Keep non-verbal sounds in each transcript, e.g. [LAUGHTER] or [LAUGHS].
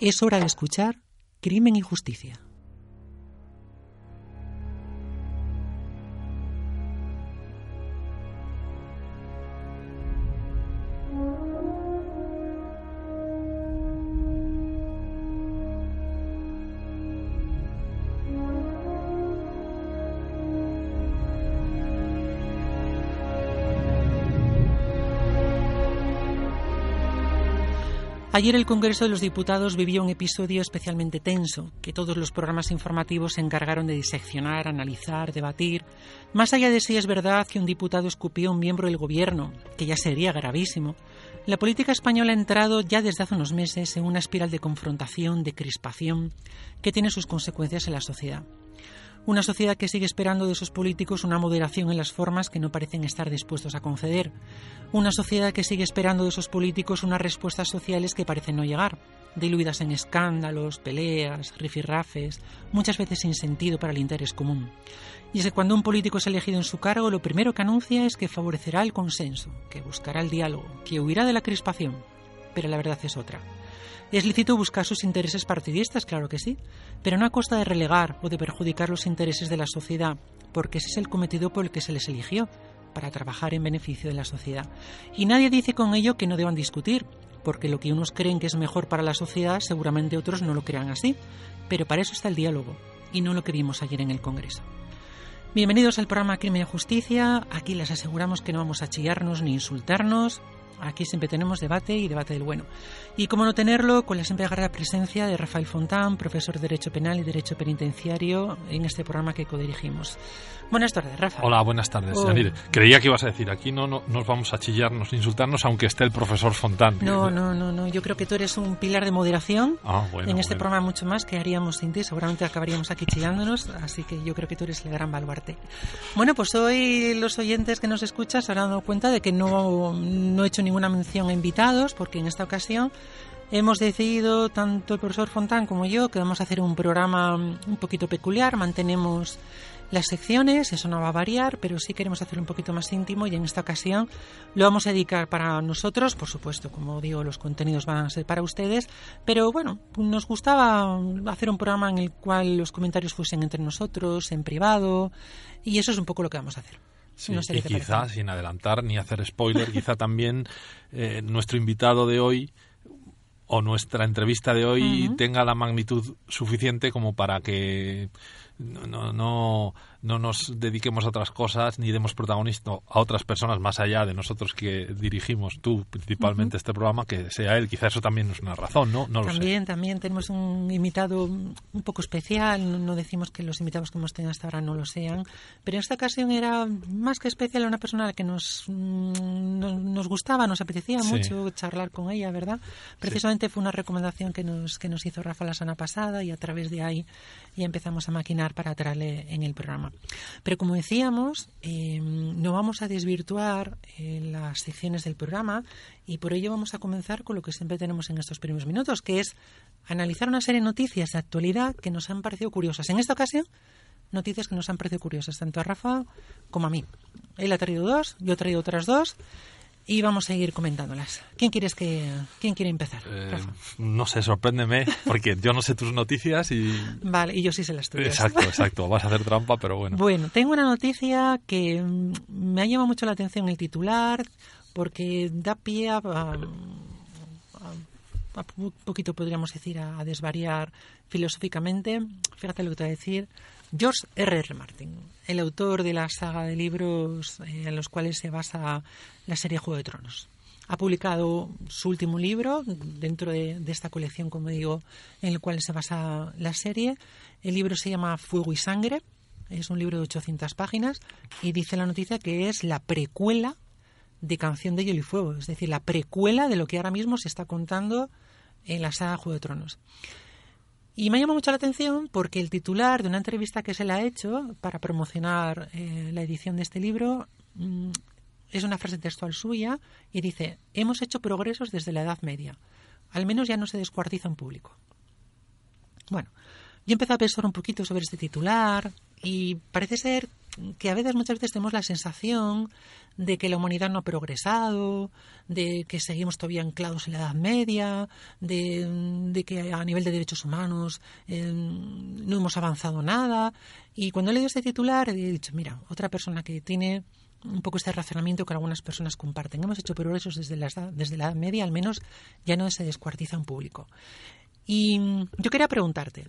Es hora de escuchar Crimen y Justicia. Ayer el Congreso de los Diputados vivió un episodio especialmente tenso, que todos los programas informativos se encargaron de diseccionar, analizar, debatir, más allá de si es verdad que un diputado escupió a un miembro del Gobierno, que ya sería gravísimo. La política española ha entrado ya desde hace unos meses en una espiral de confrontación, de crispación, que tiene sus consecuencias en la sociedad. Una sociedad que sigue esperando de sus políticos una moderación en las formas que no parecen estar dispuestos a conceder. Una sociedad que sigue esperando de sus políticos unas respuestas sociales que parecen no llegar, diluidas en escándalos, peleas, rifirrafes, muchas veces sin sentido para el interés común. Y es que cuando un político es elegido en su cargo, lo primero que anuncia es que favorecerá el consenso, que buscará el diálogo, que huirá de la crispación. Pero la verdad es otra. Es lícito buscar sus intereses partidistas, claro que sí, pero no a costa de relegar o de perjudicar los intereses de la sociedad, porque ese es el cometido por el que se les eligió, para trabajar en beneficio de la sociedad. Y nadie dice con ello que no deban discutir, porque lo que unos creen que es mejor para la sociedad, seguramente otros no lo crean así, pero para eso está el diálogo, y no lo que vimos ayer en el Congreso. Bienvenidos al programa Crimen y Justicia. Aquí les aseguramos que no vamos a chillarnos ni insultarnos, Aquí siempre tenemos debate y debate del bueno. Y cómo no tenerlo, con la siempre agarrada presencia de Rafael Fontán, profesor de Derecho Penal y Derecho Penitenciario, en este programa que codirigimos. Buenas tardes, Rafa. Hola, buenas tardes. creía que ibas a decir, aquí no, no nos vamos a chillarnos, insultarnos, aunque esté el profesor Fontán. No, no, no, no. Yo creo que tú eres un pilar de moderación. Ah, en este programa mucho más que haríamos sin ti. Seguramente acabaríamos aquí chillándonos, así que yo creo que tú eres el gran baluarte. Bueno, pues hoy los oyentes que nos escuchan se habrán dado cuenta de que no, no he hecho ninguna mención a invitados, porque en esta ocasión hemos decidido, tanto el profesor Fontán como yo, que vamos a hacer un programa un poquito peculiar. Mantenemos las secciones, eso no va a variar, pero sí queremos hacerlo un poquito más íntimo y en esta ocasión lo vamos a dedicar para nosotros, por supuesto, como digo, los contenidos van a ser para ustedes, pero bueno, nos gustaba hacer un programa en el cual los comentarios fuesen entre nosotros, en privado, y eso es un poco lo que vamos a hacer. Sí, y quizá, sin adelantar ni hacer spoiler, quizá también eh, nuestro invitado de hoy o nuestra entrevista de hoy tenga la magnitud suficiente como para que no, no, no nos dediquemos a otras cosas ni demos protagonismo a otras personas más allá de nosotros que dirigimos tú principalmente este programa, que sea él. Quizá eso también es una razón, ¿no? no también, también tenemos un invitado un poco especial. No, decimos que los invitados que hemos tenido hasta ahora no lo sean, pero en esta ocasión era más que especial una persona a la que nos, mm, nos gustaba, nos apetecía mucho charlar con ella, ¿verdad? Precisamente fue una recomendación que nos, que nos hizo Rafa la semana pasada y a través de ahí ya empezamos a maquinar para traerle en el programa. Pero como decíamos, em, no vamos a desvirtuar eh, las secciones del programa y por ello vamos a comenzar con lo que siempre tenemos en estos primeros minutos, que es analizar una serie de noticias de actualidad que nos han parecido curiosas. En esta ocasión, noticias que nos han parecido curiosas, tanto a Rafa como a mí. Él ha traído dos, yo he traído otras dos y vamos a ir comentándolas. ¿Quién quieres que quién quiere empezar? Eh, no sé, sorpréndeme, porque yo no sé tus noticias y Vale, y yo sí sé las tuyas. Exacto, [LAUGHS] exacto, vas a hacer trampa, pero bueno. Bueno, tengo una noticia que mm, me ha llamado mucho la atención el titular porque da pie a, un poquito podríamos decir a, desvariar filosóficamente. Fíjate lo que te voy a decir. George R. R. Martin, el autor de la saga de libros eh, en los cuales se basa la serie Juego de Tronos. Ha publicado su último libro dentro de, esta colección, como digo, en el cual se basa la serie. El libro se llama Fuego y Sangre. Es un libro de 800 páginas y dice la noticia que es la precuela de Canción de Hielo y Fuego, es decir, la precuela de lo que ahora mismo se está contando en la saga Juego de Tronos. Y me ha llamado mucho la atención porque el titular de una entrevista que se le ha hecho para promocionar eh, la edición de este libro mm, es una frase textual suya y dice, hemos hecho progresos desde la Edad Media. Al menos ya no se descuartiza en público. Bueno, yo empecé a pensar un poquito sobre este titular, Y parece ser que a veces, muchas veces tenemos la sensación de que la humanidad no ha progresado, de que seguimos todavía anclados en la Edad Media, de, que a nivel de derechos humanos eh, no hemos avanzado nada. Y cuando he leído este titular he dicho, mira, otra persona que tiene un poco este razonamiento que algunas personas comparten. Hemos hecho progresos desde la, desde la Edad Media, al menos ya no se descuartiza en público. Y yo quería preguntarte,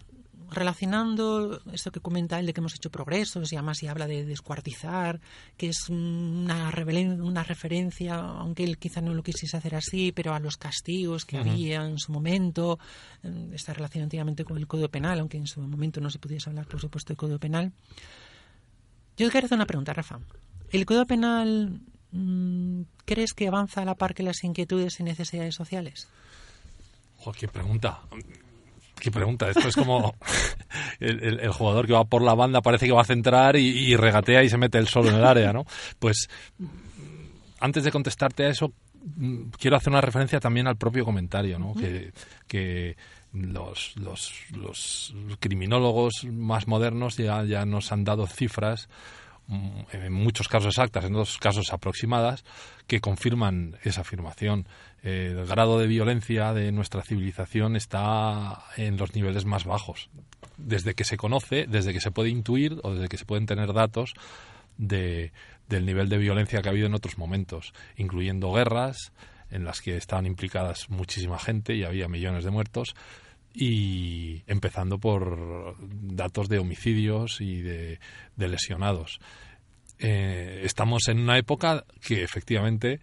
relacionando esto que comenta él de que hemos hecho progresos y además y habla de descuartizar, que es una, una referencia, aunque él quizá no lo quisiese hacer así, pero a los castigos que había en su momento, esta relación antiguamente con el Código Penal, aunque en su momento no se pudiese hablar, por supuesto, del Código Penal. Yo te quiero hacer una pregunta, Rafa. ¿El Código Penal mm, crees que avanza a la par que las inquietudes y necesidades sociales? qué pregunta qué pregunta. Esto es como [LAUGHS] el, jugador que va por la banda, parece que va a centrar y, regatea y se mete el solo en el área, ¿no? Pues antes de contestarte a eso, quiero hacer una referencia también al propio comentario, ¿no? que, los, los, los, criminólogos más modernos ya, ya nos han dado cifras mm, en muchos casos exactas, en otros casos aproximadas, que confirman esa afirmación el grado de violencia de nuestra civilización está en los niveles más bajos. Desde que se conoce, desde que se puede intuir o desde que se pueden tener datos de, del nivel de violencia que ha habido en otros momentos, incluyendo guerras en las que estaban implicadas muchísima gente y había millones de muertos, y empezando por datos de homicidios y de, lesionados. Eh, estamos en una época que efectivamente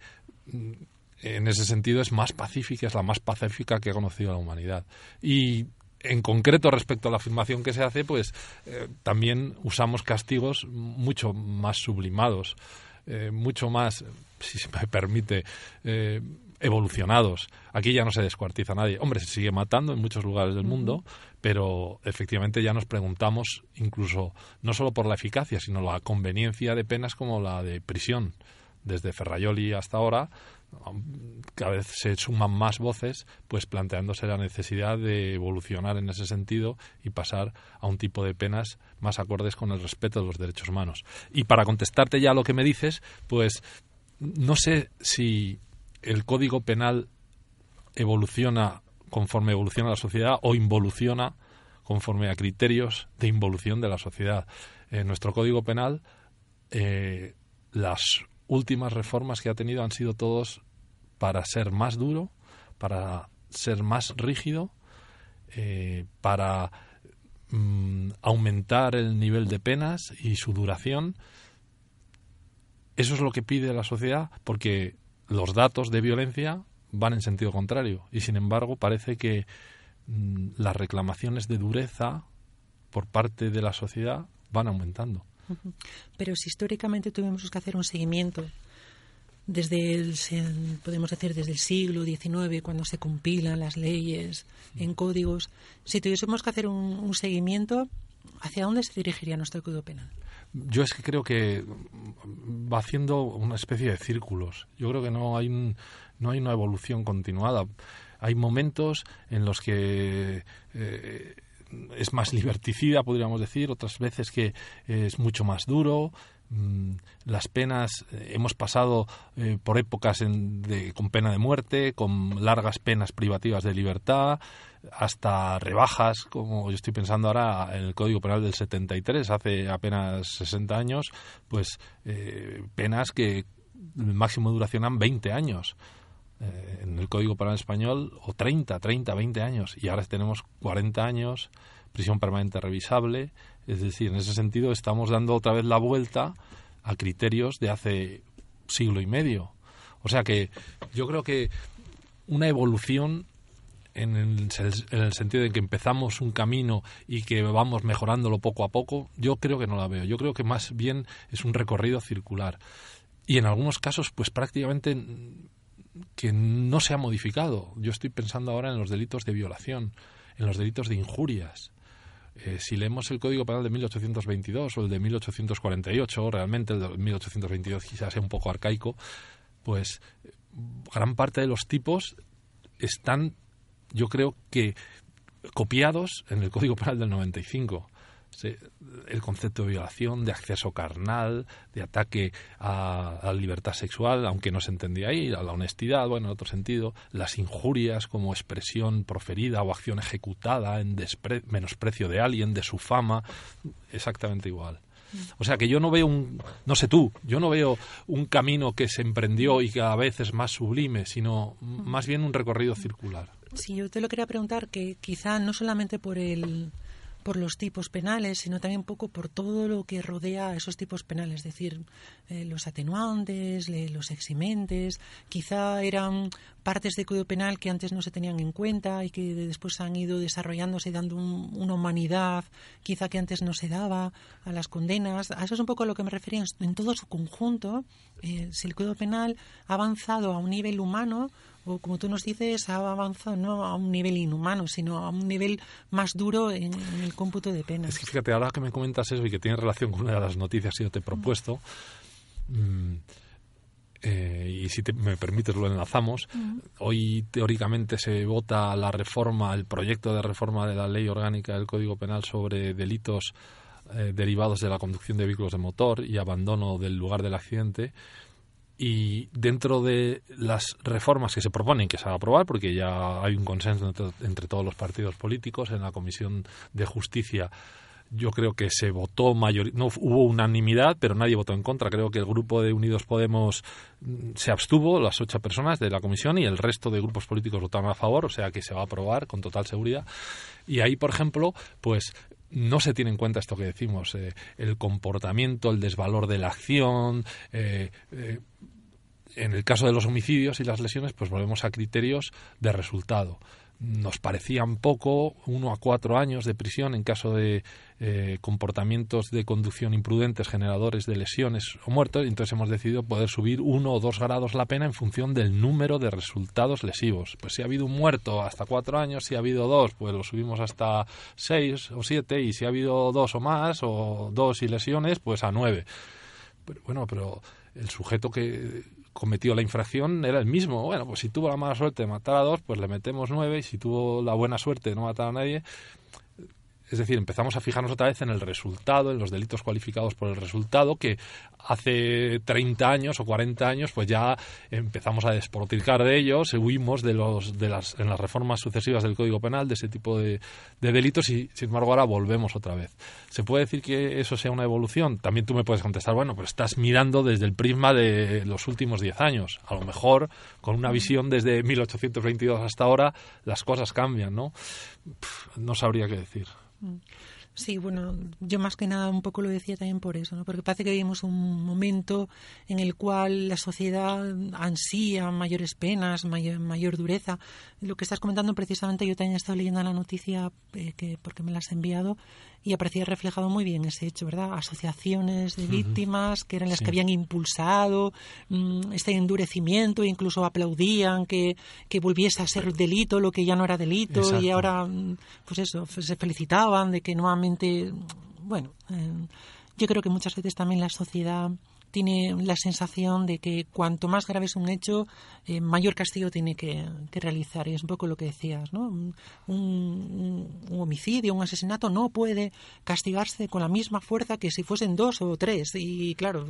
en ese sentido es más pacífica, es la más pacífica que ha conocido la humanidad. Y en concreto respecto a la afirmación que se hace, pues eh, también usamos castigos mucho más sublimados, eh, mucho más, si se me permite, evolucionados. Aquí ya no se descuartiza nadie. Hombre, se sigue matando en muchos lugares del mundo, pero efectivamente ya nos preguntamos incluso no solo por la eficacia, sino la conveniencia de penas como la de prisión. Desde Ferrayoli hasta ahora, cada vez se suman más voces, pues planteándose la necesidad de evolucionar en ese sentido y pasar a un tipo de penas más acordes con el respeto de los derechos humanos. Y para contestarte ya lo que me dices, pues no sé si el Código Penal evoluciona conforme evoluciona la sociedad o involuciona conforme a criterios de involución de la sociedad. En nuestro Código Penal, eh, las últimas reformas que ha tenido han sido todos para ser más duro, para ser más rígido, eh, para mm, aumentar el nivel de penas y su duración. Eso es lo que pide la sociedad porque los datos de violencia van en sentido contrario y sin embargo parece que mm, las reclamaciones de dureza por parte de la sociedad van aumentando. Pero si históricamente tuvimos que hacer un seguimiento desde el, podemos decir, desde el siglo XIX, cuando se compilan las leyes en códigos, si tuviésemos que hacer un, seguimiento, ¿hacia dónde se dirigiría nuestro código penal? Yo es que creo que va haciendo una especie de círculos. Yo creo que no hay, no hay una evolución continuada. Hay momentos en los que eh, es más [LAUGHS] liberticida, podríamos decir, otras veces que es mucho más duro. Mm, las penas, eh, hemos pasado eh, por épocas con pena de muerte, con largas penas privativas de libertad, hasta rebajas, como yo estoy pensando ahora en el Código Penal del 73, hace apenas 60 años, pues eh, penas que máximo duracionan 20 años. en el Código Penal español, o 30, 30, 20 años, y ahora tenemos 40 años, prisión permanente revisable, es decir, en ese sentido estamos dando otra vez la vuelta a criterios de hace siglo y medio. O sea que yo creo que una evolución en el, en el, sentido de que empezamos un camino y que vamos mejorándolo poco a poco, yo creo que no la veo. Yo creo que más bien es un recorrido circular. Y en algunos casos, pues prácticamente que no se ha modificado. Yo estoy pensando ahora en los delitos de violación, en los delitos de injurias. Eh, si leemos el Código Penal de 1822 o el de 1848, realmente el de 1822 quizás sea un poco arcaico, pues gran parte de los tipos están, yo creo que, copiados en el Código Penal del 95. El concepto de violación, de acceso carnal, de ataque a, la libertad sexual, aunque no se entendía ahí, a la honestidad, bueno, en otro sentido, las injurias como expresión proferida o acción ejecutada en menosprecio de alguien, de su fama, exactamente igual. O sea que yo no veo un, no sé tú, yo no veo un camino que se emprendió y cada vez es más sublime, sino más bien un recorrido circular. Sí, yo te lo quería preguntar que quizá no solamente por el por los tipos penales, sino también un poco por todo lo que rodea a esos tipos penales, es decir, eh, los atenuantes, los eximentes, quizá eran partes del Código Penal que antes no se tenían en cuenta y que después han ido desarrollándose y dando una humanidad quizá que antes no se daba a las condenas. A eso es un poco a lo que me refería en, todo su conjunto. Eh, si el Código Penal ha avanzado a un nivel humano, o como tú nos dices, ha avanzado no a un nivel inhumano, sino a un nivel más duro en, el cómputo de penas. Es que fíjate, ahora que me comentas eso y que tiene relación con una de las noticias que yo te he propuesto, mm, eh, y si me permites lo enlazamos, hoy teóricamente se vota la reforma, el proyecto de reforma de la ley orgánica del Código Penal sobre delitos eh, derivados de la conducción de vehículos de motor y abandono del lugar del accidente y dentro de las reformas que se proponen que se va a aprobar, porque ya hay un consenso entre, todos los partidos políticos en la Comisión de Justicia, yo creo que se votó mayor, no hubo unanimidad, pero nadie votó en contra. Creo que el grupo de Unidos Podemos mm, se abstuvo, las ocho personas de la comisión, y el resto de grupos políticos votaron a favor, o sea que se va a aprobar con total seguridad. Y ahí, por ejemplo, pues no se tiene en cuenta esto que decimos, eh, el comportamiento, el desvalor de la acción. Eh, eh, en el caso de los homicidios y las lesiones, pues volvemos a criterios de resultado nos parecían poco, uno a cuatro años de prisión en caso de eh, comportamientos de conducción imprudentes generadores de lesiones o muertos, y entonces hemos decidido poder subir uno o dos grados la pena en función del número de resultados lesivos. Pues si ha habido un muerto hasta cuatro años, si ha habido dos, pues lo subimos hasta seis o siete, y si ha habido dos o más, o dos y lesiones, pues a nueve. Bueno, pero el sujeto que cometió la infracción era el mismo. Bueno, pues si tuvo la mala suerte de matar a dos, pues le metemos nueve, y si tuvo la buena suerte de no matar a nadie, es decir, empezamos a fijarnos otra vez en el resultado, en los delitos cualificados por el resultado, que hace 30 años o 40 años pues ya empezamos a despotricar de ellos, huimos de los de las en las reformas sucesivas del Código Penal de ese tipo de, delitos y sin embargo ahora volvemos otra vez. ¿Se puede decir que eso sea una evolución? También tú me puedes contestar, bueno, pues estás mirando desde el prisma de los últimos 10 años. A lo mejor con una visión desde 1822 hasta ahora las cosas cambian, ¿no? no sabría qué decir. Sí, bueno, yo más que nada un poco lo decía también por eso, ¿no? porque parece que vivimos un momento en el cual la sociedad ansía mayores penas, mayor, dureza. Lo que estás comentando precisamente, yo también he estado leyendo la noticia eh, que porque me la has enviado y aparecía reflejado muy bien ese hecho, ¿verdad? Asociaciones de víctimas que eran las que habían impulsado mm, este endurecimiento, e incluso aplaudían que, que, volviese a ser delito lo que ya no era delito y ahora, mm, pues eso, se felicitaban de que nuevamente, bueno, eh, yo creo que muchas veces también la sociedad tiene la sensación de que cuanto más grave es un hecho, eh, mayor castigo tiene que, realizar. Y es un poco lo que decías, ¿no? Un, homicidio, un asesinato no puede castigarse con la misma fuerza que si fuesen dos o tres. Y claro,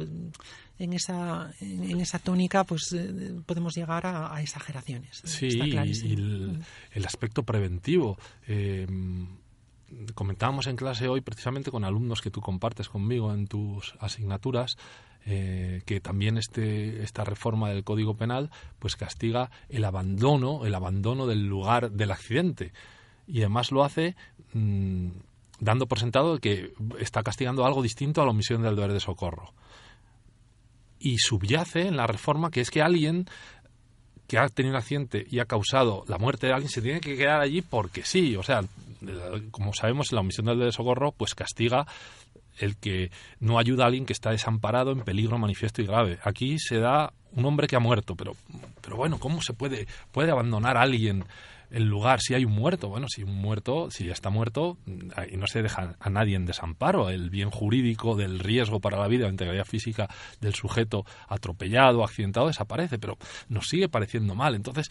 en esa, en esa tónica pues eh, podemos llegar a, exageraciones. Sí, y el, el, aspecto preventivo. Eh, comentábamos en clase hoy precisamente con alumnos que tú compartes conmigo en tus asignaturas eh, que también este, esta reforma del Código Penal pues castiga el abandono, el abandono del lugar del accidente. Y además lo hace mm, dando por sentado que está castigando algo distinto a la omisión del deber de socorro. Y subyace en la reforma que es que alguien que ha tenido un accidente y ha causado la muerte de alguien se tiene que quedar allí porque sí. O sea, como sabemos, la omisión del deber de socorro pues castiga el que no ayuda a alguien que está desamparado, en peligro manifiesto y grave. Aquí se da un hombre que ha muerto, pero, pero bueno, ¿cómo se puede, puede abandonar a alguien el lugar, si hay un muerto. Bueno, si un muerto, si ya está muerto, y no se deja a nadie en desamparo. El bien jurídico del riesgo para la vida, la integridad física del sujeto atropellado, accidentado, desaparece, pero nos sigue pareciendo mal. Entonces,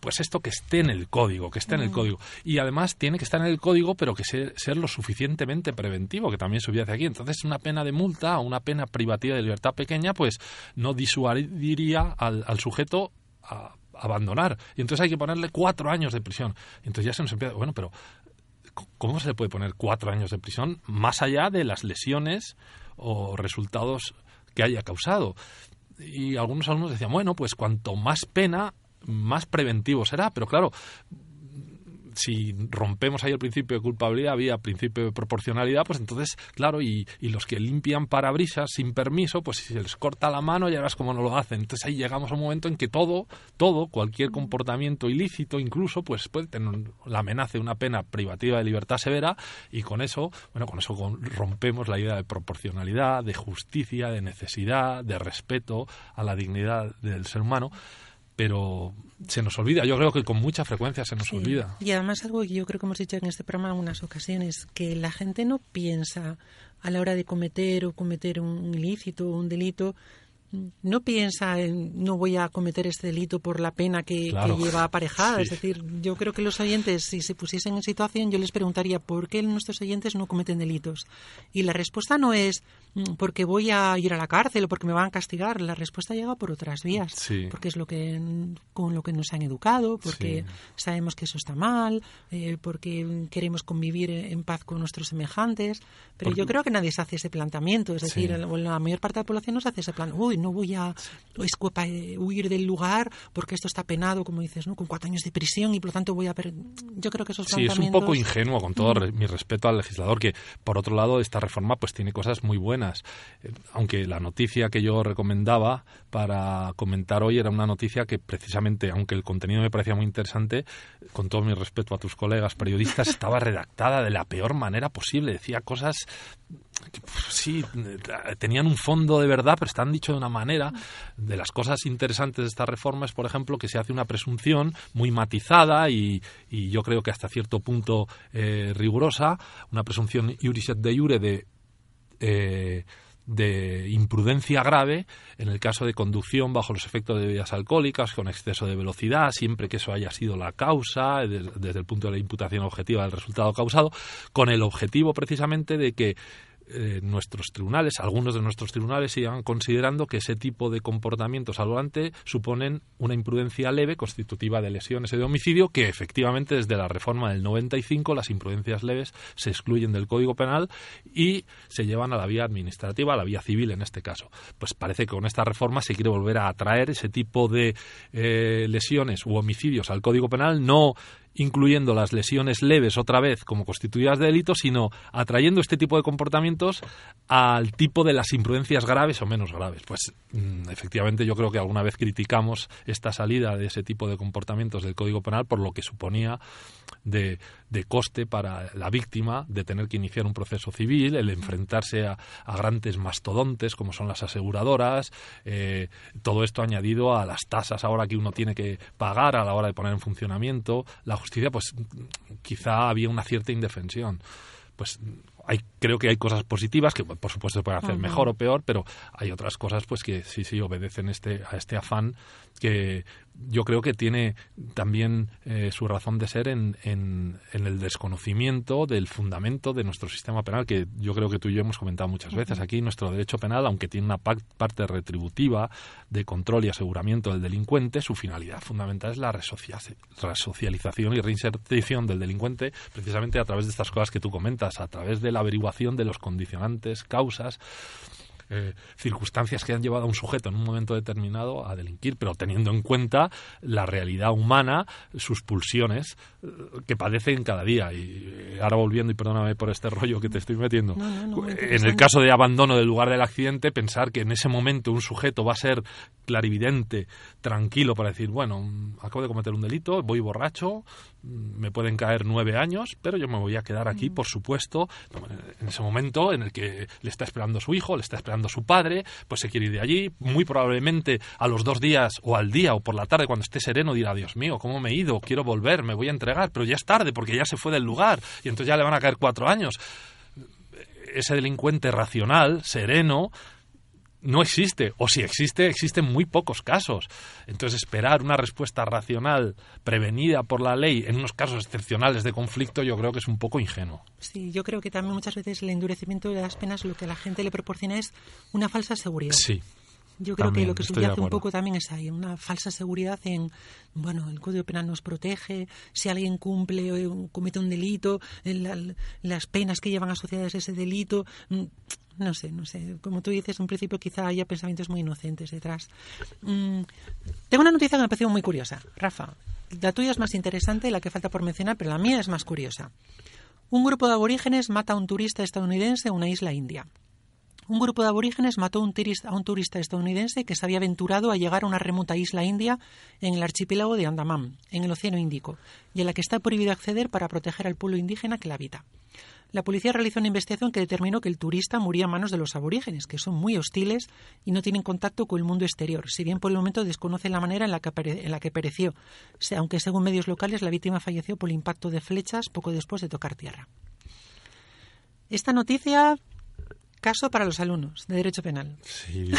pues esto que esté en el código, que esté en el mm. código. Y además tiene que estar en el código, pero que ser, ser lo suficientemente preventivo, que también subyace aquí. Entonces, una pena de multa o una pena privativa de libertad pequeña, pues no disuadiría al, al sujeto a abandonar. Y entonces hay que ponerle cuatro años de prisión. Entonces ya se nos empieza, bueno, pero ¿cómo se le puede poner cuatro años de prisión más allá de las lesiones o resultados que haya causado? Y algunos alumnos decían, bueno, pues cuanto más pena, más preventivo será. Pero claro, si rompemos ahí el principio de culpabilidad, había principio de proporcionalidad, pues entonces, claro, y, y los que limpian parabrisas sin permiso, pues si se les corta la mano, ya verás cómo no lo hacen. Entonces ahí llegamos a un momento en que todo, todo, cualquier comportamiento ilícito, incluso, pues puede tener la amenaza de una pena privativa de libertad severa, y con eso, bueno, con eso rompemos la idea de proporcionalidad, de justicia, de necesidad, de respeto a la dignidad del ser humano pero se nos olvida. Yo creo que con mucha frecuencia se nos olvida. Y además algo que yo creo que hemos dicho en este programa en unas ocasiones, que la gente no piensa a la hora de cometer o cometer un ilícito o un delito, no piensa en no voy a cometer este delito por la pena que, lleva aparejada. Es decir, yo creo que los oyentes, si se pusiesen en situación, yo les preguntaría por qué nuestros oyentes no cometen delitos. Y la respuesta no es mm, porque voy a ir a la cárcel o porque me van a castigar. La respuesta llega por otras vías. Porque es lo que con lo que nos han educado, porque sabemos que eso está mal, eh, porque queremos convivir en paz con nuestros semejantes. Pero yo creo que nadie se hace ese planteamiento. Es decir, la mayor parte de la población no se hace ese plan. Uy, no voy a eh, huir del lugar porque esto está penado, como dices, ¿no? con cuatro años de prisión y por lo tanto voy a... Yo creo que eso Sí, es un poco ingenuo, con todo mi respeto al legislador, que por otro lado esta reforma pues tiene cosas muy buenas. Eh, aunque la noticia que yo recomendaba para comentar hoy era una noticia que precisamente, aunque el contenido me parecía muy interesante, con todo mi respeto a tus colegas periodistas, estaba redactada de la peor manera posible. Decía cosas sí, tenían un fondo de verdad, pero están dicho de una manera. De las cosas interesantes de esta reforma es, por ejemplo, que se hace una presunción muy matizada y, yo creo que hasta cierto punto eh, rigurosa, una presunción iuris de iure. Eh, de imprudencia grave en el caso de conducción bajo los efectos de bebidas alcohólicas con exceso de velocidad, siempre que eso haya sido la causa, desde el punto de la imputación objetiva del resultado causado, con el objetivo precisamente de que eh, nuestros tribunales, algunos de nuestros tribunales sigan considerando que ese tipo de comportamientos al volante suponen una imprudencia leve constitutiva de lesiones y de homicidio que efectivamente desde la reforma del 95 las imprudencias leves se excluyen del Código Penal y se llevan a la vía administrativa, a la vía civil en este caso. Pues parece que con esta reforma se quiere volver a atraer ese tipo de eh, lesiones u homicidios al Código Penal, no incluyendo las lesiones leves otra vez como constituidas de delito, sino atrayendo este tipo de comportamientos al tipo de las imprudencias graves o menos graves. Pues mm, efectivamente yo creo que alguna vez criticamos esta salida de ese tipo de comportamientos del Código Penal por lo que suponía de, coste para la víctima de tener que iniciar un proceso civil, el enfrentarse a, grandes mastodontes como son las aseguradoras, eh, todo esto añadido a las tasas ahora que uno tiene que pagar a la hora de poner en funcionamiento la justicia, pues quizá había una cierta indefensión. Pues hay, creo que hay cosas positivas que por supuesto se pueden hacer mejor o peor, pero hay otras cosas pues que sí sí obedecen este a este afán que yo creo que tiene también eh, su razón de ser en, en, el desconocimiento del fundamento de nuestro sistema penal, que yo creo que tú y yo hemos comentado muchas veces. Aquí nuestro derecho penal, aunque tiene una parte retributiva de control y aseguramiento del delincuente, su finalidad fundamental es la resocialización y reinserción del delincuente, precisamente a través de estas cosas que tú comentas, a través de la averiguación de los condicionantes, causas eh, circunstancias que han llevado a un sujeto en un momento determinado a delinquir, pero teniendo en cuenta la realidad humana, sus pulsiones eh, que padecen cada día. Y eh, ahora volviendo, y perdóname por este rollo que te estoy metiendo, en el caso de abandono del lugar del accidente, pensar que en ese momento un sujeto va a ser clarividente, tranquilo para decir, bueno, acabo de cometer un delito, voy borracho, me pueden caer nueve años, pero yo me voy a quedar aquí, mm. por supuesto, en ese momento en el que le está esperando su hijo, le está esperando su padre, pues se quiere ir de allí, muy probablemente a los dos días o al día o por la tarde cuando esté sereno dirá, Dios mío, ¿cómo me he ido? Quiero volver, me voy a entregar, pero ya es tarde porque ya se fue del lugar y entonces ya le van a caer cuatro años. Ese delincuente racional, sereno, no existe, o si existe, existen muy pocos casos. Entonces, esperar una respuesta racional prevenida por la ley en unos casos excepcionales de conflicto, yo creo que es un poco ingenuo. Sí, yo creo que también muchas veces el endurecimiento de las penas lo que a la gente le proporciona es una falsa seguridad. Sí. Yo creo que lo que subyace un poco también es ahí, una falsa seguridad en, bueno, el Código Penal nos protege, si alguien cumple o comete un delito, las penas que llevan asociadas a ese delito, mm, no sé, no sé. Como tú dices, en principio quizá haya pensamientos muy inocentes detrás. Mm, tengo una noticia que me ha parecido muy curiosa. Rafa, la tuya es más interesante, la que falta por mencionar, pero la mía es más curiosa. Un grupo de aborígenes mata a un turista estadounidense en una isla india. Un grupo de aborígenes mató a un, turista, estadounidense que se había aventurado a llegar a una remota isla india en el archipiélago de Andaman, en el Océano Índico, y a la que está prohibido acceder para proteger al pueblo indígena que la habita. La policía realizó una investigación que determinó que el turista murió a manos de los aborígenes, que son muy hostiles y no tienen contacto con el mundo exterior, si bien por el momento desconocen la manera en la que, en la que pereció, aunque según medios locales la víctima falleció por el impacto de flechas poco después de tocar tierra. Esta noticia Caso para los alumnos de Derecho Penal. Sí,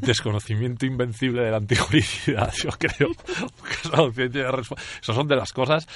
desconocimiento invencible de la antijuricidad, [LAUGHS] yo creo. [LAUGHS] Esas son de las cosas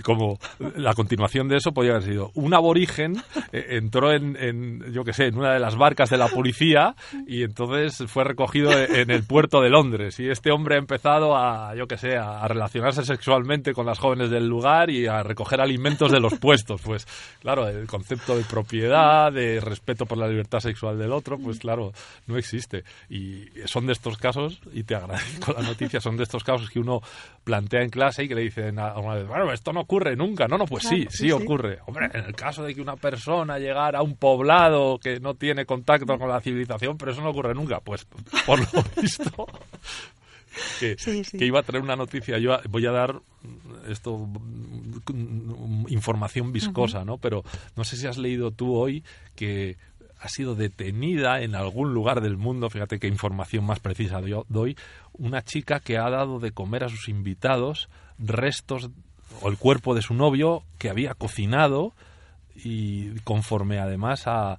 [LAUGHS] como la continuación de eso podría haber sido un aborigen eh, entró en, yo qué sé, en una de las barcas de la policía y entonces fue recogido e, en el puerto de Londres y este hombre ha empezado a, yo qué sé, a, relacionarse sexualmente con las jóvenes del lugar y a recoger alimentos de los puestos. Pues claro, el concepto de propiedad, de respeto por la libertad sexual del otro, pues claro, no existe. Y son de estos casos, y te agradezco la noticia, son de estos casos que uno plantea en clase y que le dicen alguna vez, bueno, esto no ocurre nunca. No, no, pues sí, sí, ocurre. Hombre, en el caso de que una persona llegara a un poblado que no tiene contacto con la civilización, pero eso no ocurre nunca. Pues por lo [LAUGHS] visto, que, iba a traer una noticia. Yo voy a dar esto información viscosa, ¿no? Pero no sé si has leído tú hoy que ha sido detenida en algún lugar del mundo, fíjate qué información más precisa doy, una chica que ha dado de comer a sus invitados restos o el cuerpo de su novio que había cocinado y conforme además a,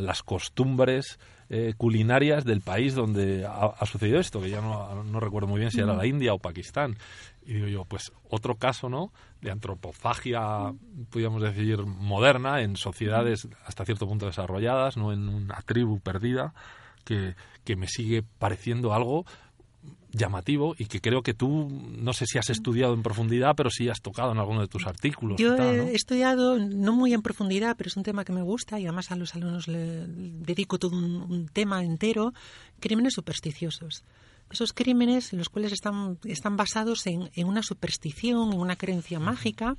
las costumbres eh, culinarias del país donde ha, sucedido esto, que ya no, recuerdo muy bien si era la India o Pakistán. Y digo yo, pues otro caso, ¿no? De antropofagia, podríamos decir, moderna, en sociedades hasta cierto punto desarrolladas, no en una tribu perdida, que, que me sigue pareciendo algo llamativo y que creo que tú, no sé si has estudiado en profundidad, pero sí has tocado en alguno de tus artículos. Yo he estudiado, no muy en profundidad, pero es un tema que me gusta y además a los alumnos le dedico todo un tema entero, crímenes supersticiosos esos crímenes en los cuales están, están basados en, en, una superstición, en una creencia mágica,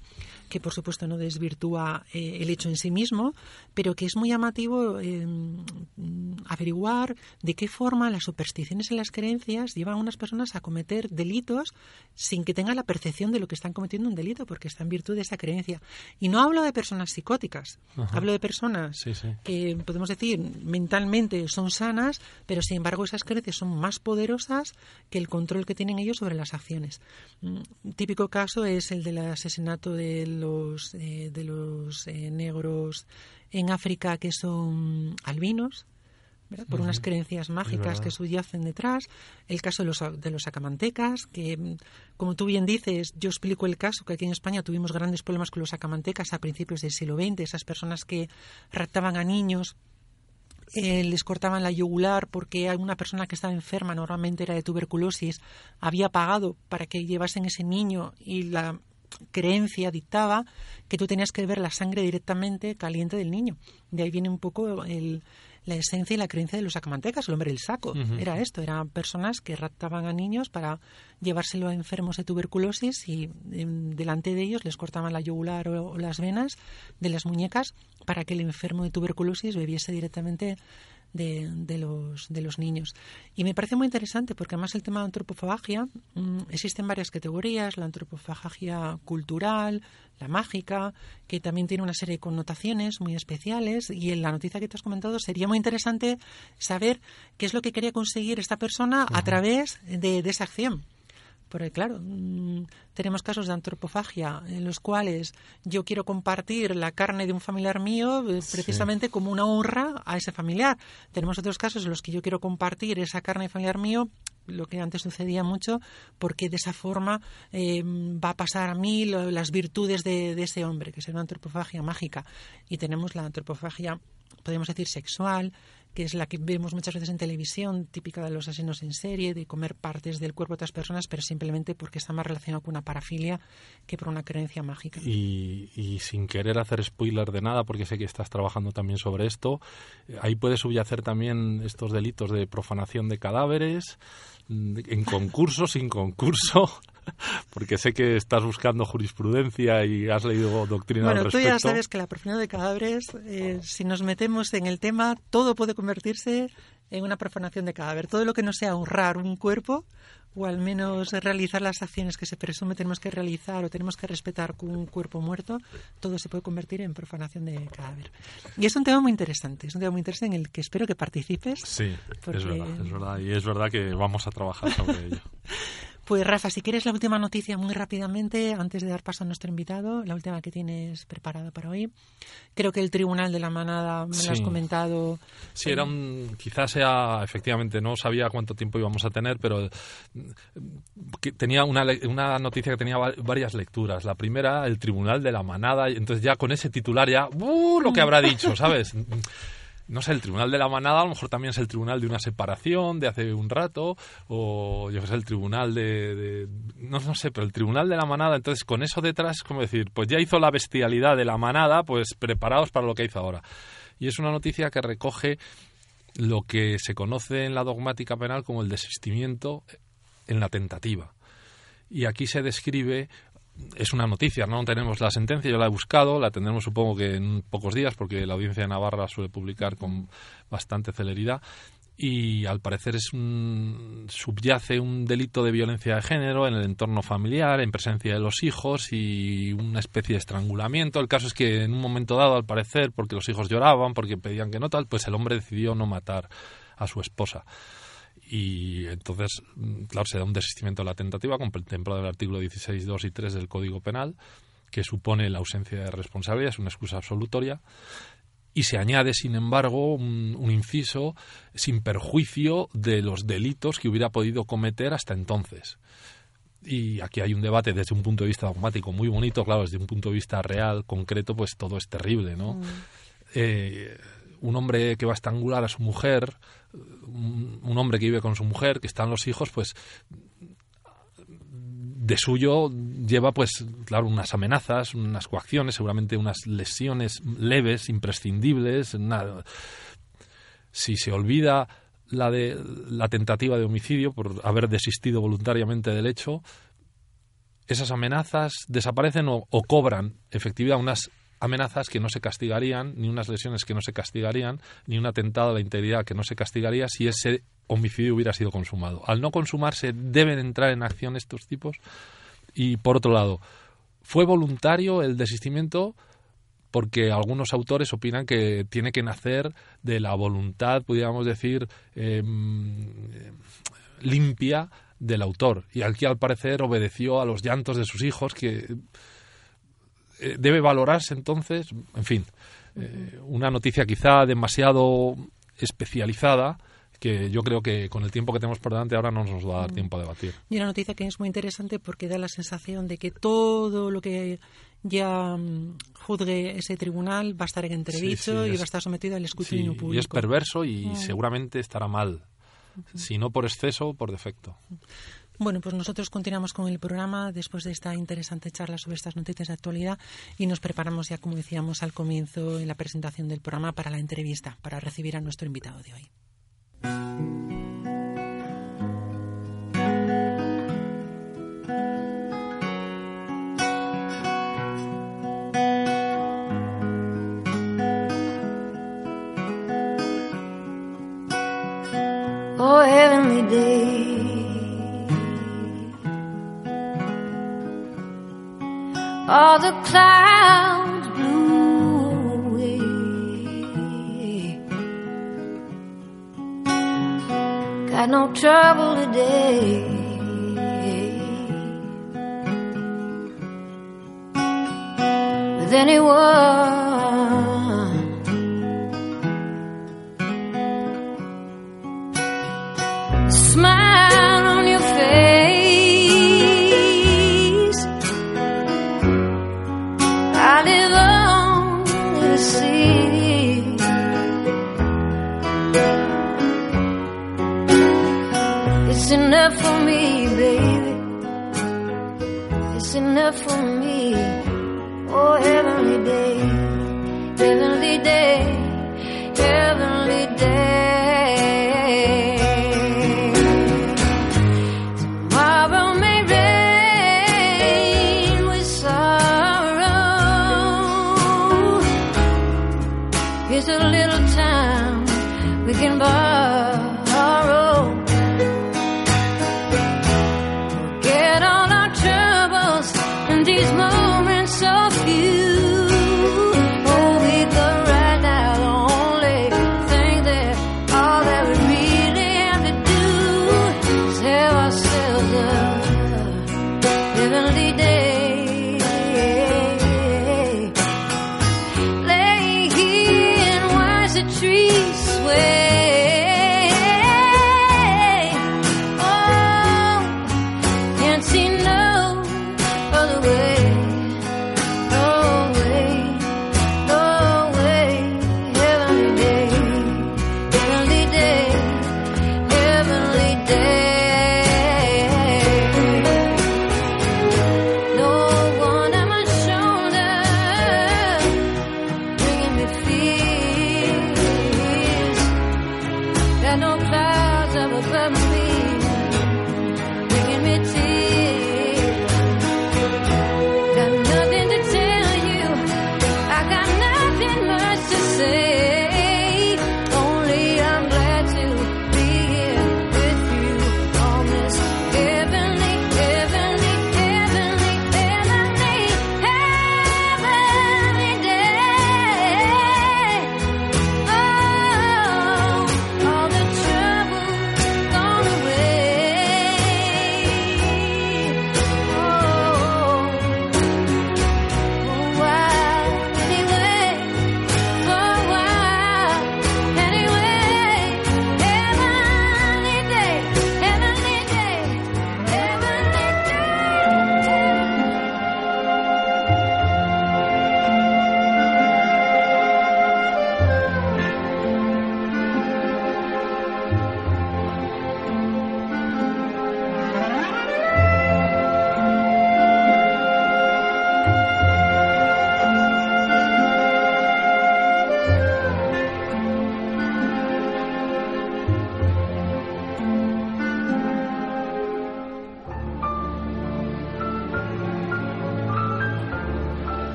que por supuesto no desvirtúa eh, el hecho en sí mismo, pero que es muy llamativo em, averiguar de qué forma las supersticiones y las creencias llevan a unas personas a cometer delitos sin que tengan la percepción de lo que están cometiendo un delito, porque está en virtud de esa creencia. Y no hablo de personas psicóticas, hablo de personas que podemos decir mentalmente son sanas, pero sin embargo esas creencias son más poderosas que el control que tienen ellos sobre las acciones. Un mm, típico caso es el del asesinato de los, eh, de los eh, negros en África que son albinos, por unas creencias mágicas que subyacen detrás. El caso de los, de los acamantecas, que, mm, como tú bien dices, yo explico el caso que aquí en España tuvimos grandes problemas con los acamantecas a principios del siglo XX, esas personas que raptaban a niños eh, les cortaban la yugular porque alguna persona que estaba enferma, normalmente era de tuberculosis, había pagado para que llevasen ese niño y la creencia dictaba que tú tenías que ver la sangre directamente caliente del niño. De ahí viene un poco el, la esencia y la creencia de los sacamantecas, el hombre del saco. Era esto, eran personas que raptaban a niños para llevárselo a enfermos de tuberculosis y em, delante de ellos les cortaban la yugular o, las venas de las muñecas para que el enfermo de tuberculosis bebiese directamente de, los, de los niños. Y me parece muy interesante porque además el tema de antropofagia mm, existen varias categorías, la antropofagia cultural, la mágica, que también tiene una serie de connotaciones muy especiales y en la noticia que te has comentado sería muy interesante saber qué es lo que quería conseguir esta persona a través de esa acción. Porque claro, mm, tenemos casos de antropofagia en los cuales yo quiero compartir la carne de un familiar mío eh, precisamente como una honra a ese familiar. Tenemos otros casos en los que yo quiero compartir esa carne de familiar mío lo que antes sucedía mucho, porque de esa forma eh, va a pasar a mí las virtudes de, de, ese hombre, que es una antropofagia mágica. Y tenemos la antropofagia, podemos decir, sexual, que es la que vemos muchas veces en televisión, típica de los asesinos en serie, de comer partes del cuerpo de otras personas, pero simplemente porque está más relacionado con una parafilia que por una creencia mágica. Y, y sin querer hacer spoiler de nada, porque sé que estás trabajando también sobre esto, ahí puede subyacer también estos delitos de profanación de cadáveres, en concurso, sin concurso, [LAUGHS] porque sé que estás buscando jurisprudencia y has leído doctrina bueno, al respecto. Tú ya sabes que la profanación de cadáveres, eh, si nos metemos en el tema, todo puede convertirse en una profanación de cadáver. Todo lo que no sea honrar un cuerpo o al menos realizar las acciones que se presume tenemos que realizar o tenemos que respetar con un cuerpo muerto, todo se puede convertir en profanación de cadáver. Y es un tema muy interesante, es un tema muy interesante en el que espero que participes. Sí, es verdad, es verdad, y es verdad que vamos a trabajar sobre ello. [LAUGHS] Pues Rafa, si quieres la última noticia muy rápidamente, antes de dar paso a nuestro invitado, la última que tienes preparada para hoy. Creo que el Tribunal de la Manada, me lo has comentado. Sí, era un, quizás sea, efectivamente, no sabía cuánto tiempo íbamos a tener, pero que tenía una, una noticia que tenía varias lecturas. La primera, el Tribunal de la Manada, y entonces ya con ese titular ya, ¡uh! lo que habrá dicho, ¿sabes? [LAUGHS] no sé, el tribunal de la manada a lo mejor también es el tribunal de una separación de hace un rato, o yo sé, el tribunal de, no, no, sé, pero el tribunal de la manada, entonces con eso detrás, como decir, pues ya hizo la bestialidad de la manada, pues preparados para lo que hizo ahora. Y es una noticia que recoge lo que se conoce en la dogmática penal como el desistimiento en la tentativa. Y aquí se describe es una noticia, no tenemos la sentencia, yo la he buscado, la tendremos supongo que en pocos días, porque la audiencia de Navarra suele publicar con bastante celeridad. Y al parecer es un, subyace un delito de violencia de género en el entorno familiar, en presencia de los hijos y una especie de estrangulamiento. El caso es que en un momento dado, al parecer, porque los hijos lloraban, porque pedían que no tal, pues el hombre decidió no matar a su esposa y entonces, mm, claro, se da un desistimiento de la tentativa contemplado en el artículo 16, 2 y 3 del Código Penal, que supone la ausencia de responsabilidad, es una excusa absolutoria, y se añade, sin embargo, un, un, inciso sin perjuicio de los delitos que hubiera podido cometer hasta entonces. Y aquí hay un debate desde un punto de vista dogmático muy bonito, claro, desde un punto de vista real, concreto, pues todo es terrible, ¿no? Mm. Eh, un hombre que va a estrangular a su mujer, un, hombre que vive con su mujer, que están los hijos, pues de suyo lleva pues claro unas amenazas, unas coacciones, seguramente unas lesiones leves, imprescindibles, nada. Si se olvida la de la tentativa de homicidio por haber desistido voluntariamente del hecho, esas amenazas desaparecen o, o cobran efectividad unas amenazas que no se castigarían, ni unas lesiones que no se castigarían, ni un atentado a la integridad que no se castigaría si ese homicidio hubiera sido consumado. Al no consumarse deben entrar en acción estos tipos. Y por otro lado, ¿fue voluntario el desistimiento? porque algunos autores opinan que tiene que nacer de la voluntad, podríamos decir, em, limpia del autor. Y aquí, al parecer, obedeció a los llantos de sus hijos, que eh, debe valorarse entonces, en fin, eh, una noticia quizá demasiado especializada que yo creo que con el tiempo que tenemos por delante ahora no nos va a dar tiempo a debatir. Y una noticia que es muy interesante porque da la sensación de que todo lo que ya mm, juzgue ese tribunal va a estar en entredicho y va a estar sometido al escrutinio público. Y es perverso y mm. seguramente estará mal, si no por exceso, por defecto. Bueno, pues nosotros continuamos con el programa después de esta interesante charla sobre estas noticias de actualidad y nos preparamos ya, como decíamos al comienzo, en la presentación del programa para la entrevista, para recibir a nuestro invitado de hoy. day. All the clouds blew away. Got no trouble today. With anyone. Enough for me, baby. It's enough for me. Oh, heavenly day, heavenly day, heavenly day. Tomorrow may rain with sorrow. Here's a little time we can borrow.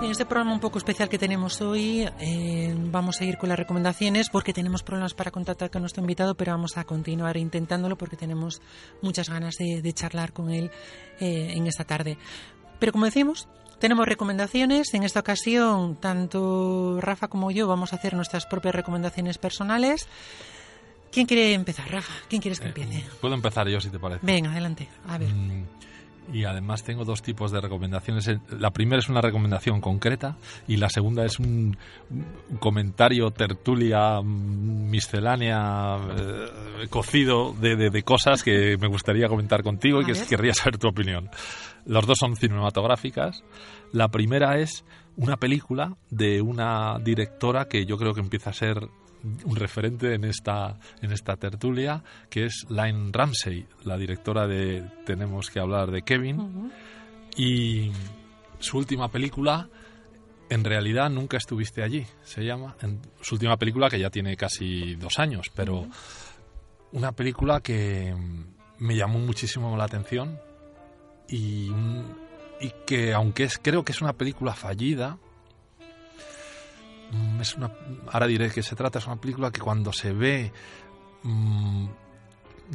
En este programa un poco especial que tenemos hoy, eh, vamos a ir con las recomendaciones porque tenemos problemas para contactar con nuestro invitado, pero vamos a continuar intentándolo porque tenemos muchas ganas de, de charlar con él eh, en esta tarde. Pero como decimos, tenemos recomendaciones. En esta ocasión, tanto Rafa como yo vamos a hacer nuestras propias recomendaciones personales. ¿Quién quiere empezar, Rafa? ¿Quién quieres que empiece? Eh, Puedo empezar yo, si te parece. Venga, adelante. A ver. Mm, Y además tengo dos tipos de recomendaciones. Eh, La primera es una recomendación concreta y la segunda es un, un comentario, tertulia, mm, miscelánea, eh, cocido de, de- de cosas que me gustaría comentar contigo y que querría saber tu opinión. Los dos son cinematográficas. La primera es una película de una directora que yo creo que empieza a ser un referente en esta, en esta tertulia, que es Line Ramsey, la directora de Tenemos que hablar de Kevin. Y su última película, en realidad nunca estuviste allí, se llama. En su última película, que ya tiene casi dos años, pero una película que me llamó muchísimo la atención y, y que, aunque es, creo que es una película fallida, es una, ahora diré que se trata, es una película que cuando se ve mm,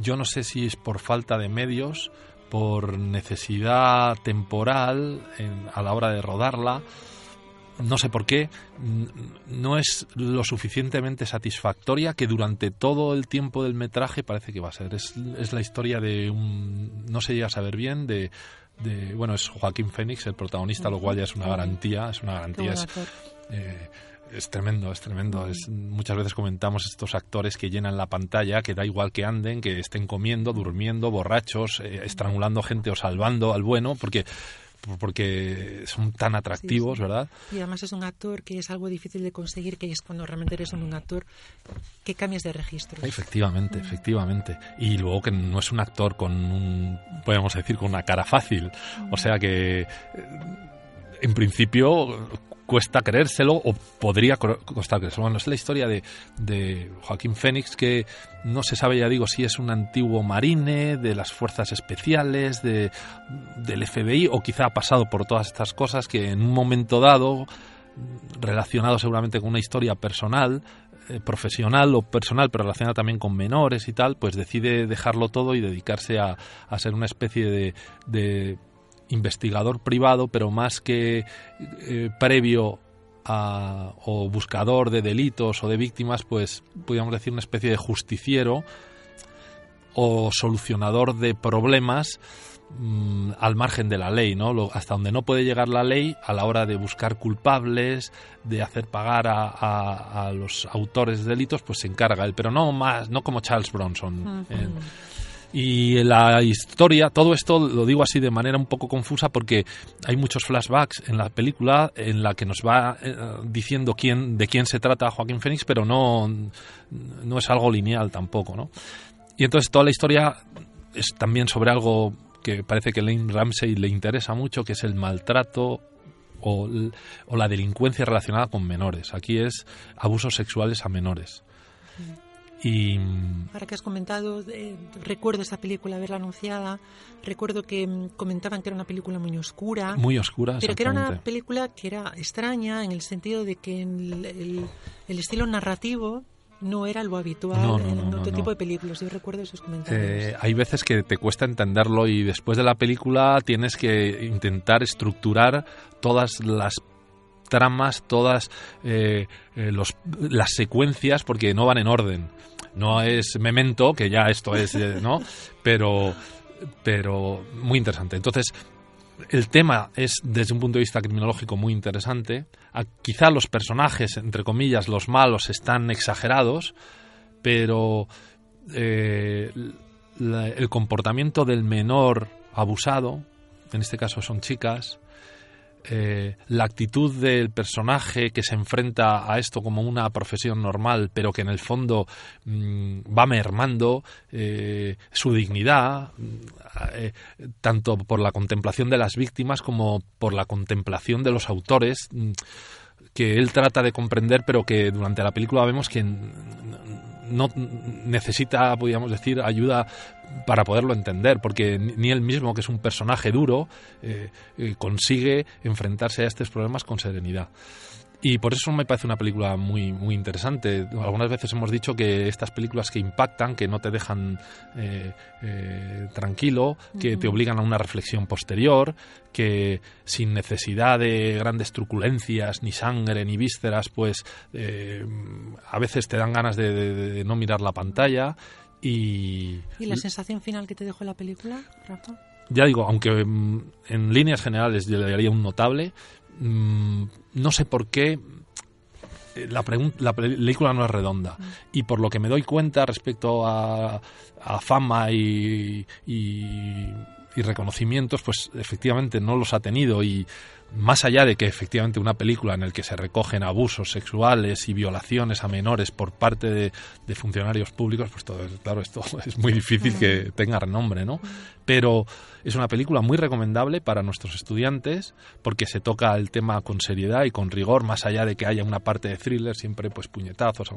yo no sé si es por falta de medios, por necesidad temporal a la hora de rodarla, no sé por qué, no es lo suficientemente satisfactoria que durante todo el tiempo del metraje parece que va a ser. Es, la historia de un, no se llega a saber bien, de, bueno, es Joaquín Fénix el protagonista, lo cual ya es una garantía, es una garantía. Eh, es, tremendo, es tremendo. Es, muchas veces comentamos estos actores que llenan la pantalla, que da igual que anden, que estén comiendo, durmiendo, borrachos, eh, estrangulando gente o salvando al bueno, porque porque son tan atractivos, ¿verdad? Y además es un actor que es algo difícil de conseguir, que es cuando realmente eres un actor que cambias de registro. Efectivamente, efectivamente. Y luego que no es un actor con un, podemos decir, con una cara fácil. O sea que, en principio, cuesta creérselo o podría costar creérselo. Bueno, es la historia de, de, Joaquín Fénix que no se sabe, ya digo, si es un antiguo marine de las fuerzas especiales, de, del FBI o quizá ha pasado por todas estas cosas que en un momento dado, relacionado seguramente con una historia personal, eh, profesional o personal, pero relacionada también con menores y tal, pues decide dejarlo todo y dedicarse a, a ser una especie de investigador privado, pero más que eh, previo a, o buscador de delitos o de víctimas, pues podríamos decir una especie de justiciero o solucionador de problemas mm, al margen de la ley, ¿no? hasta donde no puede llegar la ley a la hora de buscar culpables, de hacer pagar a, los autores de delitos, pues se encarga él, pero no más, no como Charles Bronson. Y la historia, todo esto lo digo así de manera un poco confusa porque hay muchos flashbacks en la película en la que nos va eh, diciendo quién, de quién se trata Joaquín Phoenix, pero no, no es algo lineal tampoco, ¿no? Y entonces toda la historia es también sobre algo que parece que Lane Ramsey le interesa mucho, que es el maltrato o, o la delincuencia relacionada con menores. Aquí es abusos sexuales a menores. Y... Ahora que has comentado, eh, recuerdo esa película, haberla anunciada, recuerdo que mm, comentaban que era una película muy oscura. Muy oscura, Pero que era una película que era extraña en el sentido de que el, el, estilo narrativo no era lo habitual en otro tipo de películas. Yo recuerdo esos comentarios. Eh, hay veces que te cuesta entenderlo y después de la película tienes que intentar estructurar todas las tramas, todas eh, los, las secuencias, porque no van en orden no es Memento, que ya esto es, eh, ¿no? Pero, pero muy interesante. Entonces, el tema es, desde un punto de vista criminológico, muy interesante. quizá los personajes, entre comillas, los malos, están exagerados, pero eh, el comportamiento del menor abusado, en este caso son chicas, eh, la actitud del personaje que se enfrenta a esto como una profesión normal, pero que en el fondo mm, va mermando eh, su dignidad, eh, tanto por la contemplación de las víctimas como por la contemplación de los autores, mm, que él trata de comprender, pero que durante la película vemos que no necesita, podríamos decir, ayuda para poderlo entender, porque ni él mismo, que es un personaje duro, eh, eh, consigue enfrentarse a estos problemas con serenidad. Y por eso me parece una película muy, muy interesante. Algunas veces hemos dicho que estas películas que impactan, que no te dejan eh, tranquilo, que te obligan a una reflexión posterior, que sin necesidad de grandes truculencias, ni sangre, ni vísceras, pues a veces te dan ganas de no mirar la pantalla. Y, la sensación final que te dejó la película, Rafa? Ya digo, aunque mm, en líneas generales yo le daría un notable, mm, no sé por qué eh, la, la, película no es redonda. Mm. Y por lo que me doy cuenta respecto a, fama y, y, reconocimientos, pues efectivamente no los ha tenido. Y más allá de que efectivamente una película en la que se recogen abusos sexuales y violaciones a menores por parte de, funcionarios públicos, pues todo, claro, esto [LAUGHS] es muy difícil que tenga renombre, ¿no? Pero es una película muy recomendable para nuestros estudiantes porque se toca el tema con seriedad y con rigor, más allá de que haya una parte de thriller, siempre pues puñetazos.